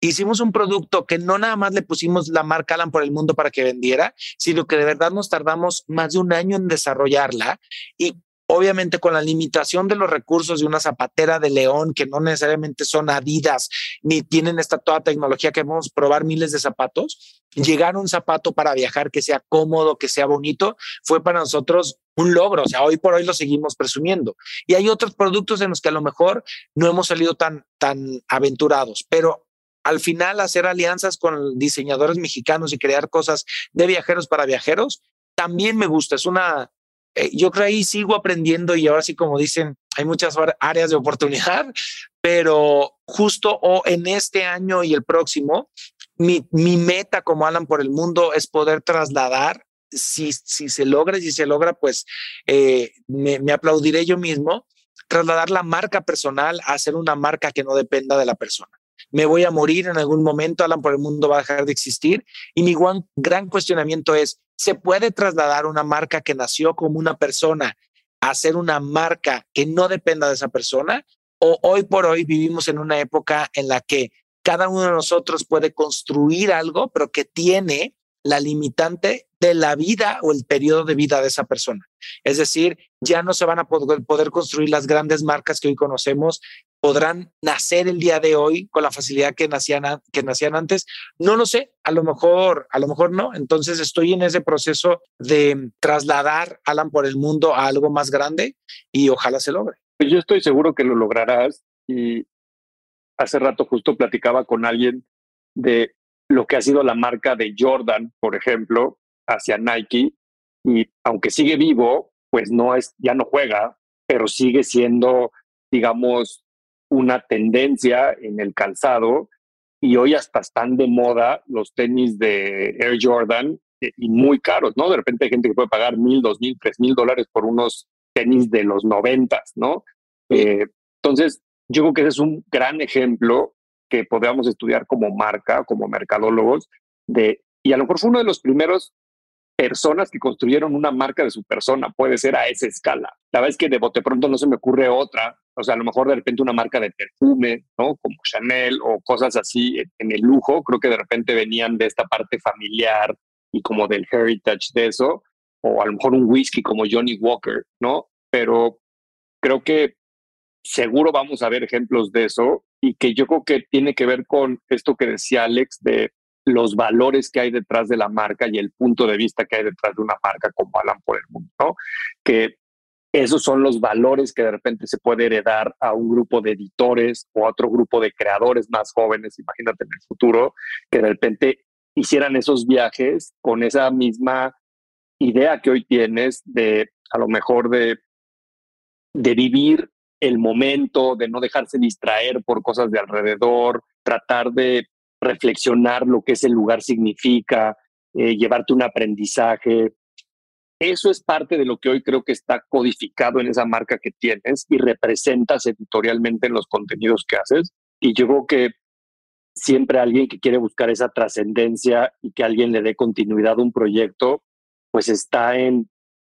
hicimos un producto que no nada más le pusimos la marca Alan por el mundo para que vendiera, sino que de verdad nos tardamos más de un año en desarrollarla y obviamente con la limitación de los recursos de una zapatera de león que no necesariamente son adidas ni tienen esta toda tecnología que vamos a probar miles de zapatos, llegar a un zapato para viajar que sea cómodo, que sea bonito, fue para nosotros un logro. O sea, hoy por hoy lo seguimos presumiendo. Y hay otros productos en los que a lo mejor no hemos salido tan, tan aventurados, pero al final hacer alianzas con diseñadores mexicanos y crear cosas de viajeros para viajeros, también me gusta. Es una, eh, yo creo ahí sigo aprendiendo y ahora sí, como dicen, hay muchas áreas de oportunidad, pero justo o en este año y el próximo, mi, mi meta como Alan por el mundo es poder trasladar si, si se logra, si se logra, pues eh, me, me, aplaudiré yo mismo, trasladar la marca personal a ser una marca que no dependa de la persona. Me voy a morir en algún momento, Alan por el mundo va a dejar de existir. Y mi gran, gran cuestionamiento es, ¿se puede trasladar una marca que nació como una persona a ser una marca que no dependa de esa persona? ¿O hoy por hoy vivimos en una época en la que cada uno de nosotros puede construir algo, pero que tiene la limitante de la vida o el periodo de vida de esa persona. Es decir, ya no se van a poder, construir las grandes marcas que hoy conocemos, podrán nacer el día de hoy con la facilidad que nacían, que nacían antes. No lo sé, a lo mejor, a lo mejor no. Entonces estoy en ese proceso de trasladar Alan por el mundo a algo más grande y ojalá se logre. Pues yo estoy seguro que lo lograrás y hace rato justo platicaba con alguien de lo que ha sido la marca de Jordan, por ejemplo, hacia Nike, y aunque sigue vivo, pues no es, ya no juega, pero sigue siendo, digamos, una tendencia en el calzado y hoy hasta están de moda los tenis de Air Jordan eh, y muy caros, ¿no? De repente hay gente que puede pagar mil, dos mil, tres mil dólares por unos tenis de los noventas, ¿no? Eh, entonces, yo creo que ese es un gran ejemplo que podamos estudiar como marca, como mercadólogos, de, y a lo mejor fue uno de los primeros personas que construyeron una marca de su persona, puede ser a esa escala. La verdad es que de bote pronto no se me ocurre otra, o sea, a lo mejor de repente una marca de perfume, ¿no? Como Chanel o cosas así en el lujo, creo que de repente venían de esta parte familiar y como del heritage de eso, o a lo mejor un whisky como Johnny Walker, ¿no? Pero creo que seguro vamos a ver ejemplos de eso y que yo creo que tiene que ver con esto que decía Alex de los valores que hay detrás de la marca y el punto de vista que hay detrás de una marca como Alan por el mundo, ¿no? Que esos son los valores que de repente se puede heredar a un grupo de editores o a otro grupo de creadores más jóvenes, imagínate en el futuro, que de repente hicieran esos viajes con esa misma idea que hoy tienes de a lo mejor de, de vivir el momento, de no dejarse distraer por cosas de alrededor, tratar de reflexionar lo que ese lugar significa, eh, llevarte un aprendizaje. eso es parte de lo que hoy creo que está codificado en esa marca que tienes y representas editorialmente en los contenidos que haces. Y yo creo que siempre alguien que quiere buscar esa trascendencia y que alguien le dé continuidad a un proyecto, pues está en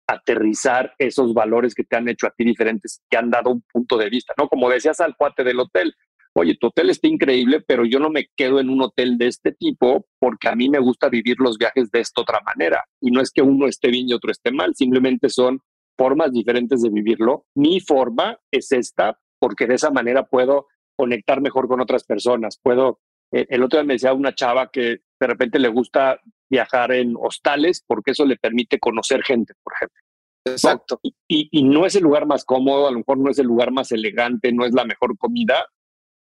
aterrizar esos valores que te han hecho a ti diferentes, que han dado un punto de vista, ¿no? Como decías al cuate del hotel, oye, tu hotel está increíble, pero yo no me quedo en un hotel de este tipo porque a mí me gusta vivir los viajes de esta otra manera. Y no es que uno esté bien y otro esté mal, simplemente son formas diferentes de vivirlo. Mi forma es esta porque de esa manera puedo conectar mejor con otras personas, puedo eh, el otro día me decía una chava que de repente le gusta viajar en hostales porque eso le permite conocer gente, por ejemplo. Exacto. Y, y, no es el lugar más cómodo, a lo mejor no es el lugar más elegante, no es la mejor comida,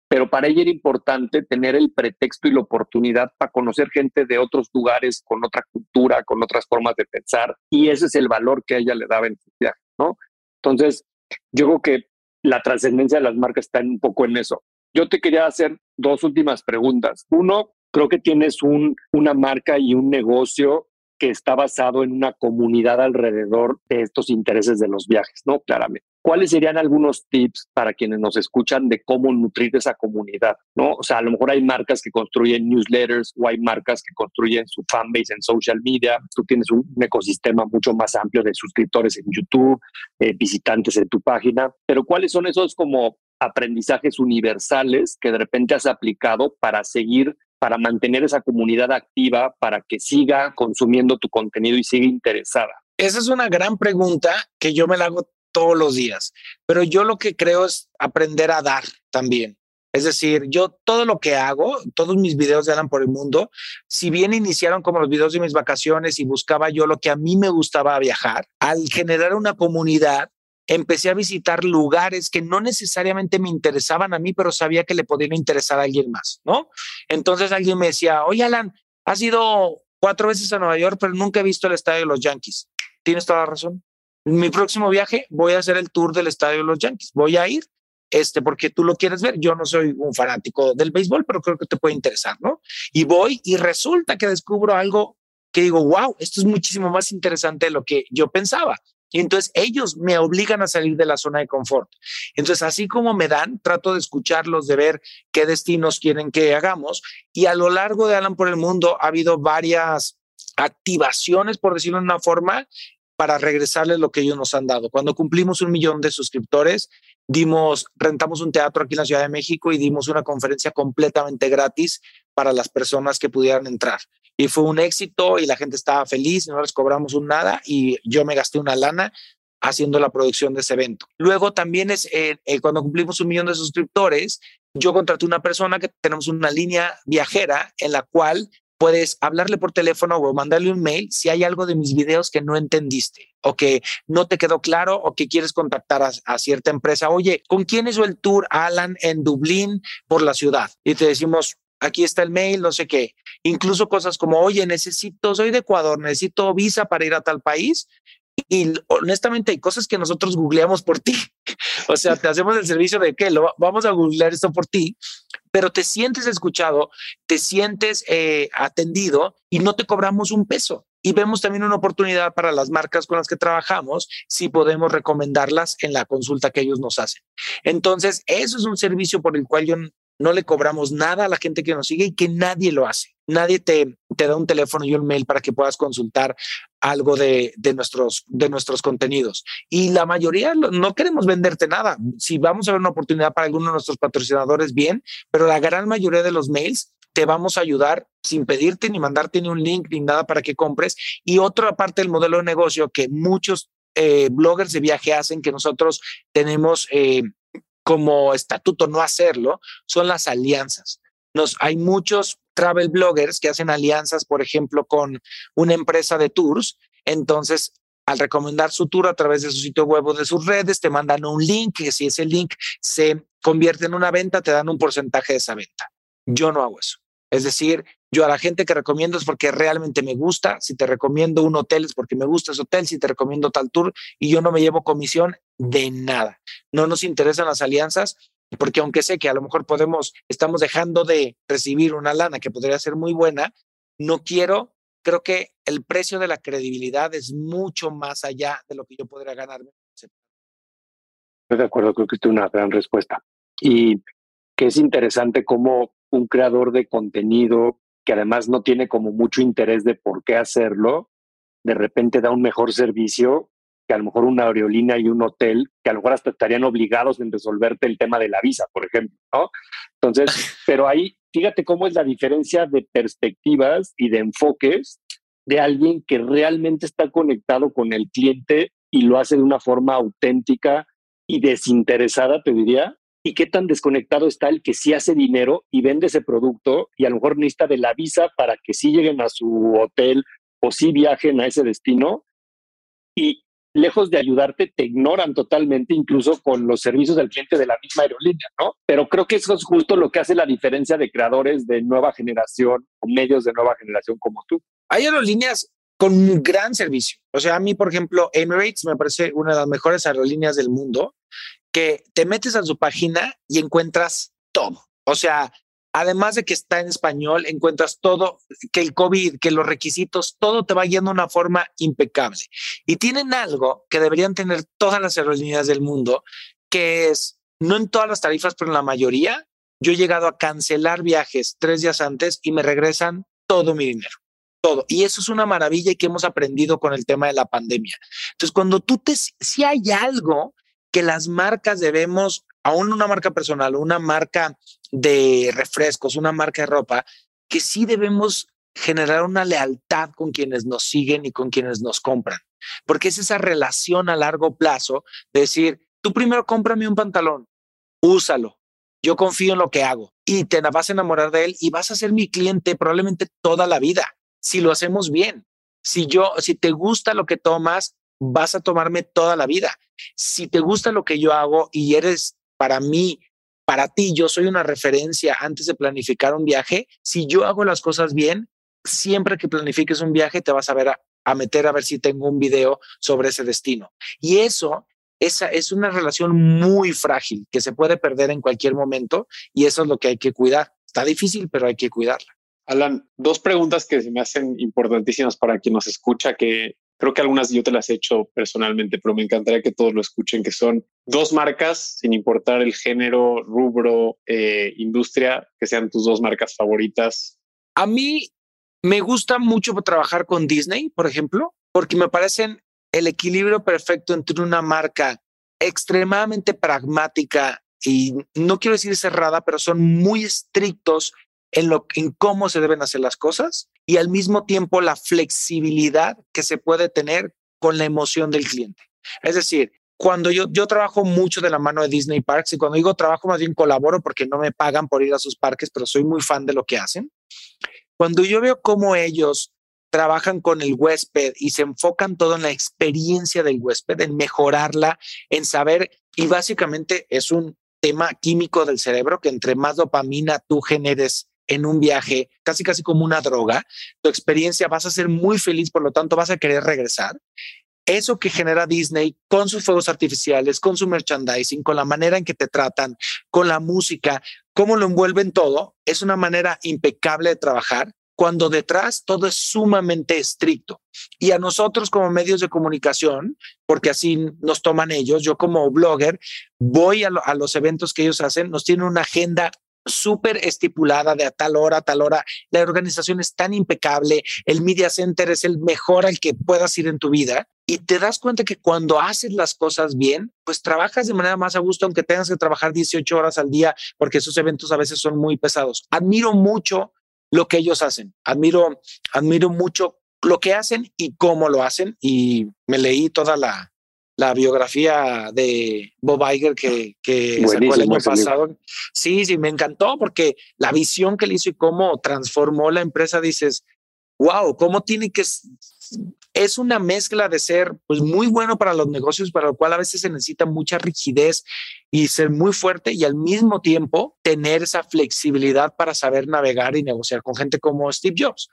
pero para ella era importante tener el pretexto y la oportunidad para conocer gente de otros lugares, con otra cultura, con otras formas de pensar, y ese es el valor que ella le daba en su viaje, ¿no? Entonces, yo creo que la trascendencia de las marcas está un poco en eso. Yo te quería hacer dos últimas preguntas. Uno, creo que tienes un, una marca y un negocio que está basado en una comunidad alrededor de estos intereses de los viajes, ¿no? Claramente. ¿Cuáles serían algunos tips para quienes nos escuchan de cómo nutrir esa comunidad? ¿no? O sea, a lo mejor hay marcas que construyen newsletters o hay marcas que construyen su fanbase en social media. Tú tienes un, ecosistema mucho más amplio de suscriptores en YouTube, eh, visitantes en tu página. Pero ¿cuáles son esos como aprendizajes universales que de repente has aplicado para seguir, para mantener esa comunidad activa, para que siga consumiendo tu contenido y siga interesada? Esa es una gran pregunta que yo me la hago todos los días, pero yo lo que creo es aprender a dar también. Es decir, yo todo lo que hago, todos mis videos de Alan por el mundo, si bien iniciaron como los videos de mis vacaciones y buscaba yo lo que a mí me gustaba viajar, al generar una comunidad, empecé a visitar lugares que no necesariamente me interesaban a mí, pero sabía que le podían interesar a alguien más, ¿no? Entonces alguien me decía, oye, Alan, has ido cuatro veces a Nueva York, pero nunca he visto el estadio de los Yankees. Tienes toda la razón. En mi próximo viaje voy a hacer el tour del estadio de los Yankees. Voy a ir, este, porque tú lo quieres ver. Yo no soy un fanático del béisbol, pero creo que te puede interesar, ¿no? Y voy y resulta que descubro algo que digo, wow, esto es muchísimo más interesante de lo que yo pensaba. Y entonces ellos me obligan a salir de la zona de confort. Entonces, así como me dan, trato de escucharlos, de ver qué destinos quieren que hagamos. Y a lo largo de Alan por el Mundo ha habido varias activaciones, por decirlo de una forma, para regresarles lo que ellos nos han dado. Cuando cumplimos un millón de suscriptores, dimos, rentamos un teatro aquí en la Ciudad de México y dimos una conferencia completamente gratis para las personas que pudieran entrar y fue un éxito y la gente estaba feliz, no les cobramos un nada y yo me gasté una lana haciendo la producción de ese evento. Luego también es eh, eh, cuando cumplimos un millón de suscriptores, yo contraté una persona que tenemos una línea viajera en la cual puedes hablarle por teléfono o mandarle un mail si hay algo de mis videos que no entendiste o que no te quedó claro o que quieres contactar a, a, cierta empresa. Oye, ¿con quién hizo el tour Alan en Dublín por la ciudad? Y te decimos, aquí está el mail, no sé qué. Incluso cosas como, oye, necesito, soy de Ecuador, necesito visa para ir a tal país. Y honestamente hay cosas que nosotros googleamos por ti. o sea, te hacemos el servicio de que lo vamos a googlear esto por ti, pero te sientes escuchado, te sientes eh, atendido y no te cobramos un peso. Y vemos también una oportunidad para las marcas con las que trabajamos si podemos recomendarlas en la consulta que ellos nos hacen. Entonces, eso es un servicio por el cual yo no le cobramos nada a la gente que nos sigue y que nadie lo hace. Nadie te, te da un teléfono y un mail para que puedas consultar algo de, de, nuestros, de nuestros contenidos. Y la mayoría no queremos venderte nada. Si vamos a ver una oportunidad para alguno de nuestros patrocinadores, bien, pero la gran mayoría de los mails te vamos a ayudar sin pedirte ni mandarte ni un link ni nada para que compres. Y otra parte del modelo de negocio que muchos eh, bloggers de viaje hacen, que nosotros tenemos eh, como estatuto no hacerlo, son las alianzas. Hay muchos travel bloggers que hacen alianzas, por ejemplo, con una empresa de tours. Entonces, al recomendar su tour a través de su sitio web o de sus redes, te mandan un link que si ese link se convierte en una venta, te dan un porcentaje de esa venta. Yo no hago eso. Es decir, yo a la gente que recomiendo es porque realmente me gusta. Si te recomiendo un hotel es porque me gusta ese hotel. Si te recomiendo tal tour y yo no me llevo comisión de nada. No nos interesan las alianzas porque aunque sé que a lo mejor podemos, estamos dejando de recibir una lana que podría ser muy buena, no quiero, creo que el precio de la credibilidad es mucho más allá de lo que yo podría ganarme. Estoy de acuerdo, creo que es una gran respuesta. Y que es interesante cómo un creador de contenido que además no tiene como mucho interés de por qué hacerlo, de repente da un mejor servicio que a lo mejor una aerolínea y un hotel, que a lo mejor hasta estarían obligados en resolverte el tema de la visa, por ejemplo, ¿no? Entonces, pero ahí, fíjate cómo es la diferencia de perspectivas y de enfoques de alguien que realmente está conectado con el cliente y lo hace de una forma auténtica y desinteresada, te diría, y qué tan desconectado está el que sí hace dinero y vende ese producto y a lo mejor necesita de la visa para que sí lleguen a su hotel o sí viajen a ese destino y lejos de ayudarte, te ignoran totalmente, incluso con los servicios del cliente de la misma aerolínea, ¿no? Pero creo que eso es justo lo que hace la diferencia de creadores de nueva generación o medios de nueva generación como tú. Hay aerolíneas con un gran servicio. O sea, a mí, por ejemplo, Emirates me parece una de las mejores aerolíneas del mundo, que te metes a su página y encuentras todo. O sea, además de que está en español, encuentras todo, que el COVID, que los requisitos, todo te va guiando de una forma impecable. Y tienen algo que deberían tener todas las aerolíneas del mundo, que es, no en todas las tarifas, pero en la mayoría, yo he llegado a cancelar viajes tres días antes y me regresan todo mi dinero. Todo. Y eso es una maravilla que hemos aprendido con el tema de la pandemia. Entonces, cuando tú te, si hay algo que las marcas debemos, aún una marca personal, una marca de refrescos, una marca de ropa, que sí debemos generar una lealtad con quienes nos siguen y con quienes nos compran. Porque es esa relación a largo plazo de decir, tú primero cómprame un pantalón, úsalo, yo confío en lo que hago y te vas a enamorar de él y vas a ser mi cliente probablemente toda la vida, si lo hacemos bien. Si yo, si te gusta lo que tomas, vas a tomarme toda la vida. Si te gusta lo que yo hago y eres para mí para ti yo soy una referencia antes de planificar un viaje, si yo hago las cosas bien, siempre que planifiques un viaje te vas a ver a, meter a ver si tengo un video sobre ese destino. Y eso esa es una relación muy frágil que se puede perder en cualquier momento y eso es lo que hay que cuidar. Está difícil, pero hay que cuidarla. Alan, dos preguntas que se me hacen importantísimas para quien nos escucha, que Creo que algunas yo te las he hecho personalmente, pero me encantaría que todos lo escuchen, que son dos marcas, sin importar el género, rubro, eh, industria, que sean tus dos marcas favoritas. A mí me gusta mucho trabajar con Disney, por ejemplo, porque me parecen el equilibrio perfecto entre una marca extremadamente pragmática y no quiero decir cerrada, pero son muy estrictos en, lo, en cómo se deben hacer las cosas y al mismo tiempo la flexibilidad que se puede tener con la emoción del cliente. Es decir, cuando yo, yo trabajo mucho de la mano de Disney Parks y cuando digo trabajo más bien colaboro porque no me pagan por ir a sus parques, pero soy muy fan de lo que hacen. Cuando yo veo cómo ellos trabajan con el huésped y se enfocan todo en la experiencia del huésped, en mejorarla, en saber, y básicamente es un tema químico del cerebro que entre más dopamina tú generes en un viaje, casi casi como una droga, tu experiencia vas a ser muy feliz, por lo tanto vas a querer regresar. Eso que genera Disney con sus fuegos artificiales, con su merchandising, con la manera en que te tratan, con la música, cómo lo envuelven todo, es una manera impecable de trabajar cuando detrás todo es sumamente estricto. Y a nosotros como medios de comunicación, porque así nos toman ellos, yo como blogger voy a, a los eventos que ellos hacen, nos tienen una agenda súper estipulada de a tal hora, a tal hora. La organización es tan impecable, el media center es el mejor al que puedas ir en tu vida y te das cuenta que cuando haces las cosas bien, pues trabajas de manera más a gusto, aunque tengas que trabajar 18 horas al día, porque esos eventos a veces son muy pesados. Admiro mucho lo que ellos hacen, admiro, admiro mucho lo que hacen y cómo lo hacen y me leí toda la, la biografía de Bob Iger que, que sacó el año pasado. Sí, sí, me encantó porque la visión que le hizo y cómo transformó la empresa, dices, wow, cómo tiene que... Es una mezcla de ser pues, muy bueno para los negocios, para lo cual a veces se necesita mucha rigidez y ser muy fuerte y al mismo tiempo tener esa flexibilidad para saber navegar y negociar con gente como Steve Jobs.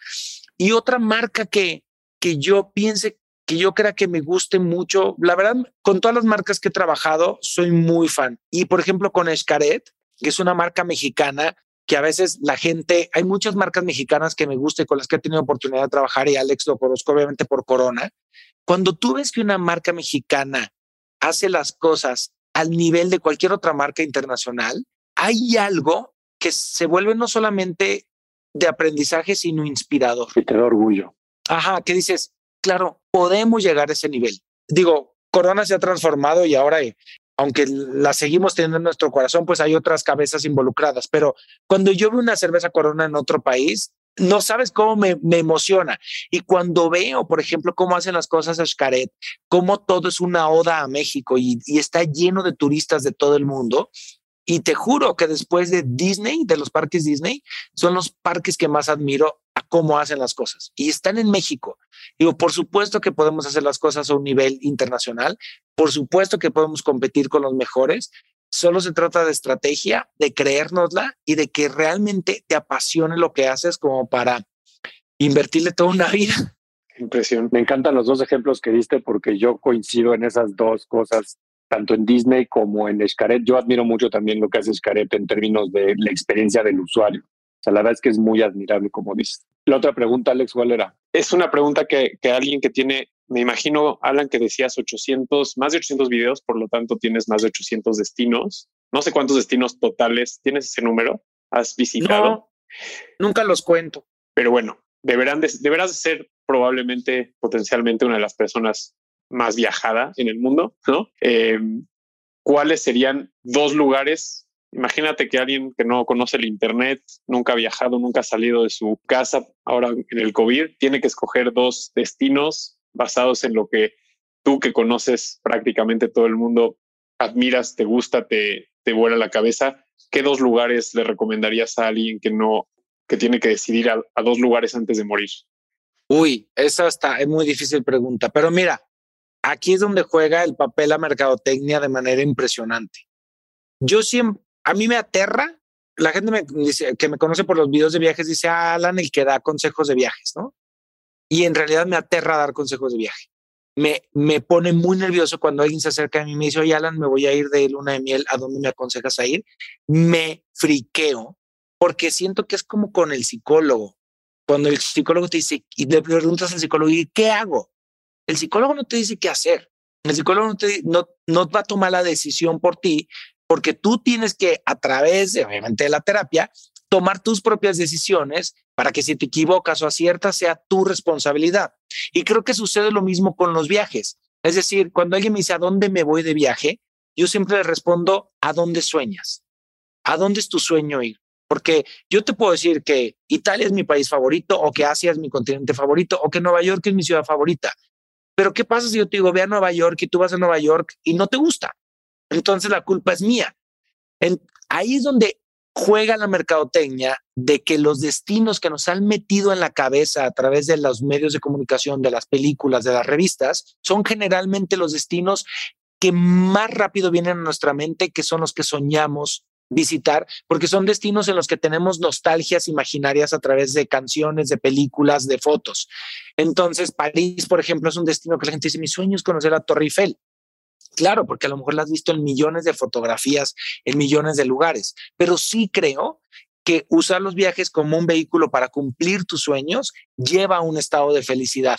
Y otra marca que, que yo piense que yo crea que me guste mucho. La verdad, con todas las marcas que he trabajado, soy muy fan. Y por ejemplo, con Escaret, que es una marca mexicana, que a veces la gente, hay muchas marcas mexicanas que me gustan y con las que he tenido oportunidad de trabajar y Alex lo conozco obviamente por Corona. Cuando tú ves que una marca mexicana hace las cosas al nivel de cualquier otra marca internacional, hay algo que se vuelve no solamente de aprendizaje, sino inspirador. Y te da orgullo. Ajá, que dices, claro, podemos llegar a ese nivel. Digo, Corona se ha transformado y ahora, eh, aunque la seguimos teniendo en nuestro corazón, pues hay otras cabezas involucradas. Pero cuando yo veo una cerveza Corona en otro país, no sabes cómo me, emociona. Y cuando veo, por ejemplo, cómo hacen las cosas Xcaret, cómo todo es una oda a México y, está lleno de turistas de todo el mundo, y te juro que después de Disney, de los parques Disney, son los parques que más admiro cómo hacen las cosas. Y están en México. Digo, por supuesto que podemos hacer las cosas a un nivel internacional, por supuesto que podemos competir con los mejores. Solo se trata de estrategia, de creérnosla y de que realmente te apasione lo que haces como para invertirle toda una vida. Impresión. Me encantan los dos ejemplos que diste porque yo coincido en esas dos cosas tanto en Disney como en Xcaret. Yo admiro mucho también lo que hace Xcaret en términos de la experiencia del usuario. O sea, la verdad es que es muy admirable, como dices. La otra pregunta, Alex, ¿cuál era? Es una pregunta que, que alguien que tiene, me imagino, Alan, que decías 800, más de 800 videos, por lo tanto tienes más de 800 destinos. No sé cuántos destinos totales tienes ese número. ¿Has visitado? No, nunca los cuento. Pero bueno, deberán de, deberás de ser probablemente, potencialmente, una de las personas más viajada en el mundo, ¿no? Eh, ¿Cuáles serían dos lugares? Imagínate que alguien que no conoce el Internet, nunca ha viajado, nunca ha salido de su casa, ahora en el COVID, tiene que escoger dos destinos basados en lo que tú que conoces prácticamente todo el mundo, admiras, te gusta, te, te vuela la cabeza. ¿Qué dos lugares le recomendarías a alguien que no, que tiene que decidir a, dos lugares antes de morir? Uy, esa está, es muy difícil pregunta, pero mira, aquí es donde juega el papel la mercadotecnia de manera impresionante. Yo siempre, a mí me aterra, la gente que me conoce por los videos de viajes dice, ah, Alan, el que da consejos de viajes, ¿no? Y en realidad me aterra dar consejos de viaje. Me, me pone muy nervioso cuando alguien se acerca a mí y me dice, oye, Alan, me voy a ir de luna de miel, ¿a dónde me aconsejas a ir? Me friqueo porque siento que es como con el psicólogo. Cuando el psicólogo te dice, y le preguntas al psicólogo, ¿y qué hago? El psicólogo no te dice qué hacer. El psicólogo no, te, no, no va a tomar la decisión por ti porque tú tienes que, a través de, obviamente, de la terapia, tomar tus propias decisiones para que si te equivocas o aciertas sea tu responsabilidad. Y creo que sucede lo mismo con los viajes. Es decir, cuando alguien me dice, ¿a dónde me voy de viaje? Yo siempre le respondo, ¿a dónde sueñas? ¿A dónde es tu sueño ir? Porque yo te puedo decir que Italia es mi país favorito o que Asia es mi continente favorito o que Nueva York es mi ciudad favorita. Pero ¿qué pasa si yo te digo, ve a Nueva York y tú vas a Nueva York y no te gusta? Entonces la culpa es mía. ahí es donde juega la mercadotecnia de que los destinos que nos han metido en la cabeza a través de los medios de comunicación, de las películas, de las revistas, son generalmente los destinos que más rápido vienen a nuestra mente, que son los que soñamos visitar, porque son destinos en los que tenemos nostalgias imaginarias a través de canciones, de películas, de fotos. Entonces, París, por ejemplo, es un destino que la gente dice, mi sueño es conocer la Torre Eiffel. Claro, porque a lo mejor la has visto en millones de fotografías, en millones de lugares, pero sí creo que usar los viajes como un vehículo para cumplir tus sueños lleva a un estado de felicidad.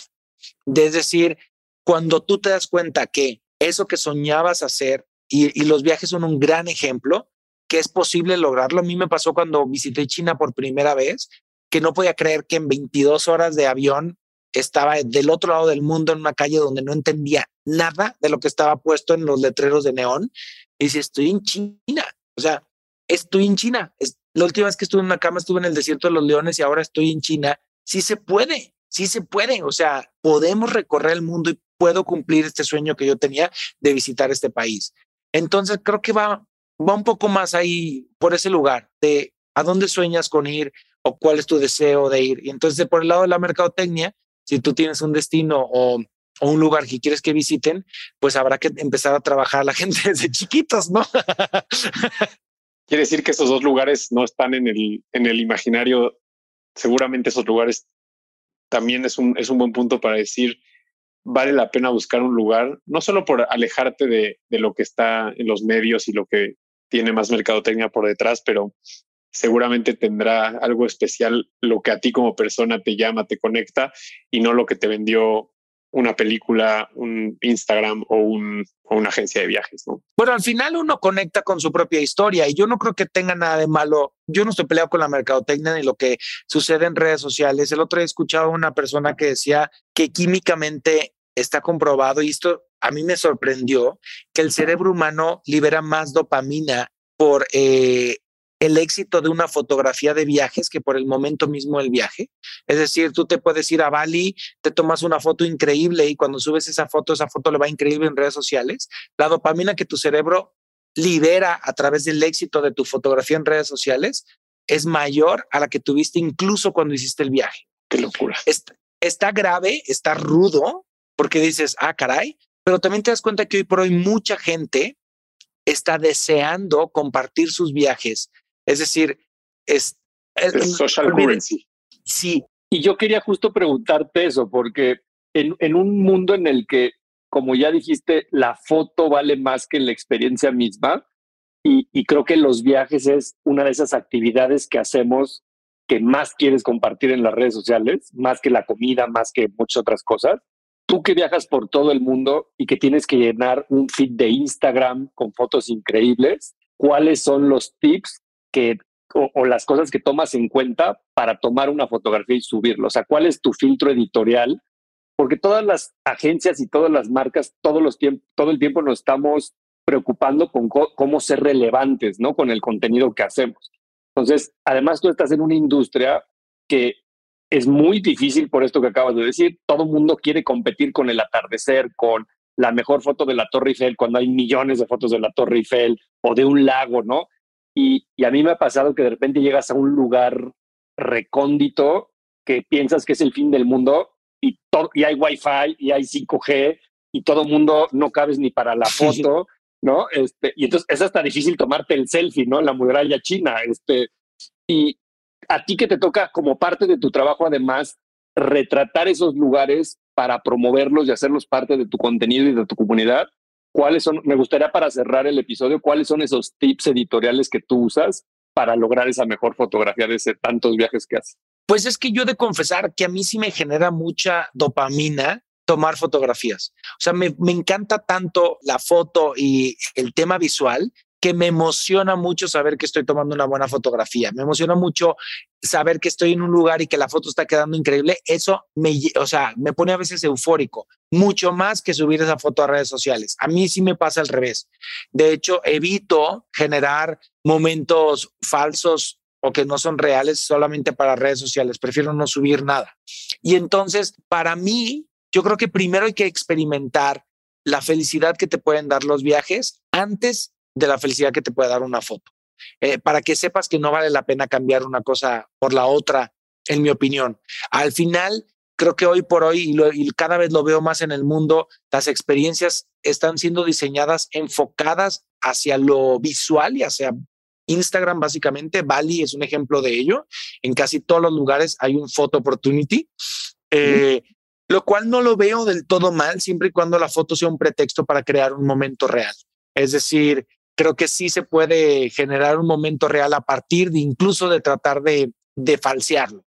Es decir, cuando tú te das cuenta que eso que soñabas hacer, y, y los viajes son un gran ejemplo, que es posible lograrlo. A mí me pasó cuando visité China por primera vez, que no podía creer que en 22 horas de avión estaba del otro lado del mundo en una calle donde no entendía nada de lo que estaba puesto en los letreros de neón. Y dice, estoy en China. O sea, estoy en China. Es, la última vez que estuve en una cama estuve en el desierto de los leones y ahora estoy en China. Sí se puede, sí se puede. O sea, podemos recorrer el mundo y puedo cumplir este sueño que yo tenía de visitar este país. Entonces creo que va, va un poco más ahí por ese lugar de a dónde sueñas con ir o cuál es tu deseo de ir. Y entonces, por el lado de la mercadotecnia, si tú tienes un destino o, o un lugar que quieres que visiten, pues habrá que empezar a trabajar a la gente desde chiquitos, ¿no? Quiere decir que esos dos lugares no están en el, en el imaginario. Seguramente esos lugares también es un, es un buen punto para decir, vale la pena buscar un lugar, no solo por alejarte de, de, lo que está en los medios y lo que tiene más mercadotecnia por detrás, pero seguramente tendrá algo especial lo que a ti como persona te llama, te conecta y no lo que te vendió una película, un Instagram o, una agencia de viajes, ¿no? Bueno, al final uno conecta con su propia historia y yo no creo que tenga nada de malo. Yo no estoy peleado con la mercadotecnia ni lo que sucede en redes sociales. El otro día escuchaba a una persona que decía que químicamente está comprobado y esto a mí me sorprendió que el cerebro humano libera más dopamina por eh, el éxito de una fotografía de viajes que por el momento mismo del viaje. Es decir, tú te puedes ir a Bali, te tomas una foto increíble y cuando subes esa foto, esa foto le va increíble en redes sociales. La dopamina que tu cerebro libera a través del éxito de tu fotografía en redes sociales es mayor a la que tuviste incluso cuando hiciste el viaje. Qué locura. Está, está grave, está rudo, porque dices, ah, caray, pero también te das cuenta que hoy por hoy mucha gente está deseando compartir sus viajes, es decir, es... social currency. Sí. Y yo quería justo preguntarte eso, porque en, en un mundo en el que, como ya dijiste, la foto vale más que la experiencia misma, y, y, creo que los viajes es una de esas actividades que hacemos que más quieres compartir en las redes sociales, más que la comida, más que muchas otras cosas. Tú que viajas por todo el mundo y que tienes que llenar un feed de Instagram con fotos increíbles, ¿cuáles son los tips o, las cosas que tomas en cuenta para tomar una fotografía y subirlo? O sea, ¿cuál es tu filtro editorial? Porque todas las agencias y todas las marcas, todos los todo el tiempo nos estamos preocupando con cómo ser relevantes, ¿no? Con el contenido que hacemos. Entonces, además tú estás en una industria que es muy difícil por esto que acabas de decir. Todo el mundo quiere competir con el atardecer, con la mejor foto de la Torre Eiffel, cuando hay millones de fotos de la Torre Eiffel o de un lago, ¿no? Y, a mí me ha pasado que de repente llegas a un lugar recóndito que piensas que es el fin del mundo y, y hay wifi y hay 5G y todo el mundo no cabes ni para la foto, ¿no? Este, y entonces es hasta difícil tomarte el selfie, ¿no? La muralla china. Este, y a ti que te toca como parte de tu trabajo, además, retratar esos lugares para promoverlos y hacerlos parte de tu contenido y de tu comunidad, ¿cuáles son, me gustaría para cerrar el episodio, cuáles son esos tips editoriales que tú usas para lograr esa mejor fotografía de ese tantos viajes que haces? Pues es que yo de confesar que a mí sí me genera mucha dopamina tomar fotografías. O sea, me, me encanta tanto la foto y el tema visual que me emociona mucho saber que estoy tomando una buena fotografía. Me emociona mucho saber que estoy en un lugar y que la foto está quedando increíble. Eso me, o sea, me pone a veces eufórico, mucho más que subir esa foto a redes sociales. A mí sí me pasa al revés. De hecho, evito generar momentos falsos o que no son reales solamente para redes sociales. Prefiero no subir nada. Y entonces, para mí, yo creo que primero hay que experimentar la felicidad que te pueden dar los viajes antes de la felicidad que te puede dar una foto. Eh, para que sepas que no vale la pena cambiar una cosa por la otra, en mi opinión. Al final, creo que hoy por hoy, y, cada vez lo veo más en el mundo, las experiencias están siendo diseñadas enfocadas hacia lo visual y hacia Instagram, básicamente. Bali es un ejemplo de ello. En casi todos los lugares hay un photo opportunity. Eh, lo cual no lo veo del todo mal, siempre y cuando la foto sea un pretexto para crear un momento real. Es decir, creo que sí se puede generar un momento real a partir de incluso de tratar de, de falsearlo.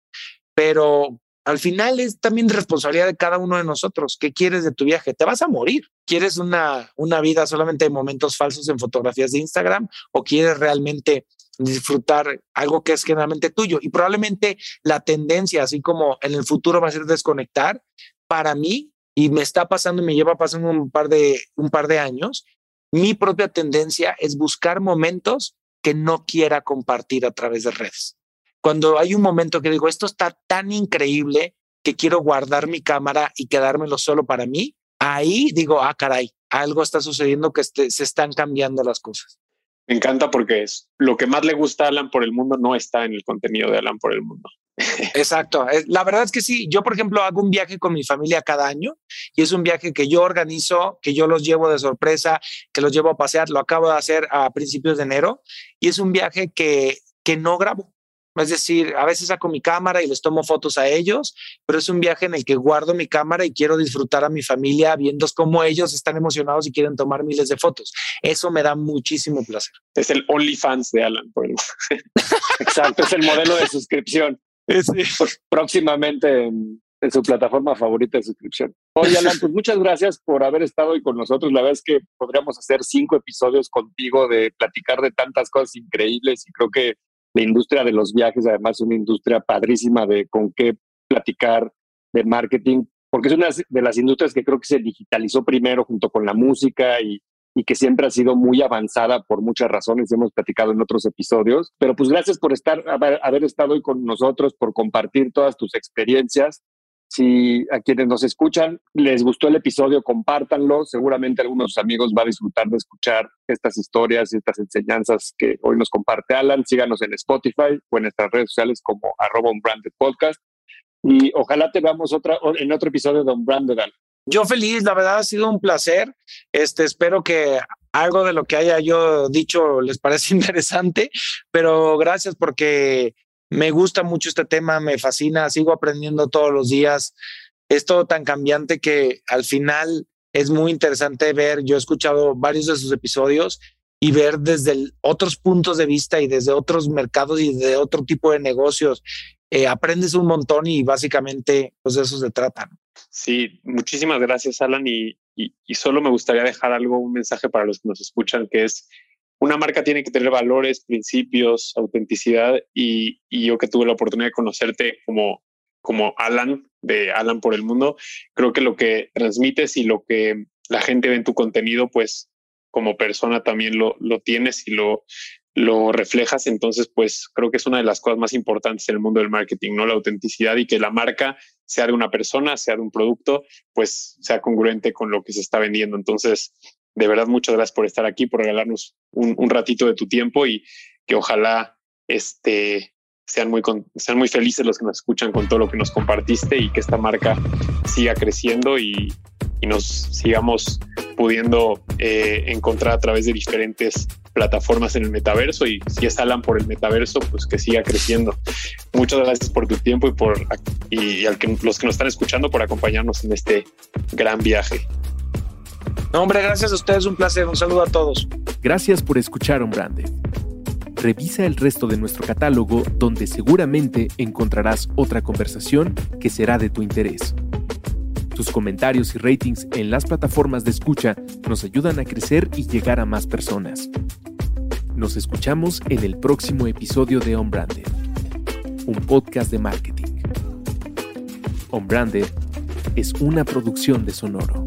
Pero al final es también responsabilidad de cada uno de nosotros. ¿Qué quieres de tu viaje? Te vas a morir. ¿Quieres una, una vida solamente de momentos falsos en fotografías de Instagram o quieres realmente disfrutar algo que es generalmente tuyo? Y probablemente la tendencia, así como en el futuro va a ser desconectar, para mí, y me está pasando y me lleva pasando un par de, un par de años, mi propia tendencia es buscar momentos que no quiera compartir a través de redes. Cuando hay un momento que digo, esto está tan increíble que quiero guardar mi cámara y quedármelo solo para mí, ahí digo, ah, caray, algo está sucediendo que este, se están cambiando las cosas. Me encanta porque es lo que más le gusta a Alan por el mundo no está en el contenido de Alan por el mundo. Exacto. La verdad es que sí. Yo, por ejemplo, hago un viaje con mi familia cada año y es un viaje que yo organizo, que yo los llevo de sorpresa, que los llevo a pasear. Lo acabo de hacer a principios de enero y es un viaje que, que no grabo. Es decir, a veces saco mi cámara y les tomo fotos a ellos, pero es un viaje en el que guardo mi cámara y quiero disfrutar a mi familia viendo cómo ellos están emocionados y quieren tomar miles de fotos. Eso me da muchísimo placer. Es el OnlyFans de Alan. Exacto, es el modelo de suscripción. Próximamente en, su plataforma favorita de suscripción. Oye, Alan, pues muchas gracias por haber estado hoy con nosotros. La verdad es que podríamos hacer cinco episodios contigo de platicar de tantas cosas increíbles y creo que la industria de los viajes, además, es una industria padrísima de con qué platicar de marketing, porque es una de las industrias que creo que se digitalizó primero junto con la música y, y que siempre ha sido muy avanzada por muchas razones, hemos platicado en otros episodios. Pero pues gracias por estar, haber, haber estado hoy con nosotros, por compartir todas tus experiencias. Si a quienes nos escuchan les gustó el episodio, compártanlo. Seguramente algunos amigos va a disfrutar de escuchar estas historias y estas enseñanzas que hoy nos comparte Alan. Síganos en Spotify o en nuestras redes sociales como arroba branded podcast. Y ojalá te veamos otra, en otro episodio de Unbranded Alan. Yo feliz, la verdad ha sido un placer. Este, espero que algo de lo que haya yo dicho les parece interesante, pero gracias porque me gusta mucho este tema, me fascina, sigo aprendiendo todos los días. Es todo tan cambiante que al final es muy interesante ver, yo he escuchado varios de sus episodios y ver desde otros puntos de vista y desde otros mercados y de otro tipo de negocios. Eh, aprendes un montón y básicamente pues de eso se trata. Sí, muchísimas gracias, Alan. Y, y, solo me gustaría dejar algo, un mensaje para los que nos escuchan, que es una marca tiene que tener valores, principios, autenticidad. Y, y yo que tuve la oportunidad de conocerte como, como Alan, de Alan por el Mundo, creo que lo que transmites y lo que la gente ve en tu contenido, pues como persona también lo, lo tienes y lo, lo reflejas, entonces pues creo que es una de las cosas más importantes en el mundo del marketing, ¿no? La autenticidad y que la marca sea de una persona, sea de un producto, pues sea congruente con lo que se está vendiendo. Entonces, de verdad, muchas gracias por estar aquí, por regalarnos un, ratito de tu tiempo y que ojalá este, sean, muy sean muy felices los que nos escuchan con todo lo que nos compartiste y que esta marca siga creciendo y, y nos sigamos pudiendo eh, encontrar a través de diferentes plataformas en el metaverso y si es Alan por el metaverso, pues que siga creciendo. Muchas gracias por tu tiempo y por y al que, los que nos están escuchando por acompañarnos en este gran viaje. No, hombre, gracias a ustedes, un placer, un saludo a todos. Gracias por escuchar un brande. Revisa el resto de nuestro catálogo donde seguramente encontrarás otra conversación que será de tu interés. Tus comentarios y ratings en las plataformas de escucha nos ayudan a crecer y llegar a más personas. Nos escuchamos en el próximo episodio de On Branded, un podcast de marketing. On Branded es una producción de Sonoro.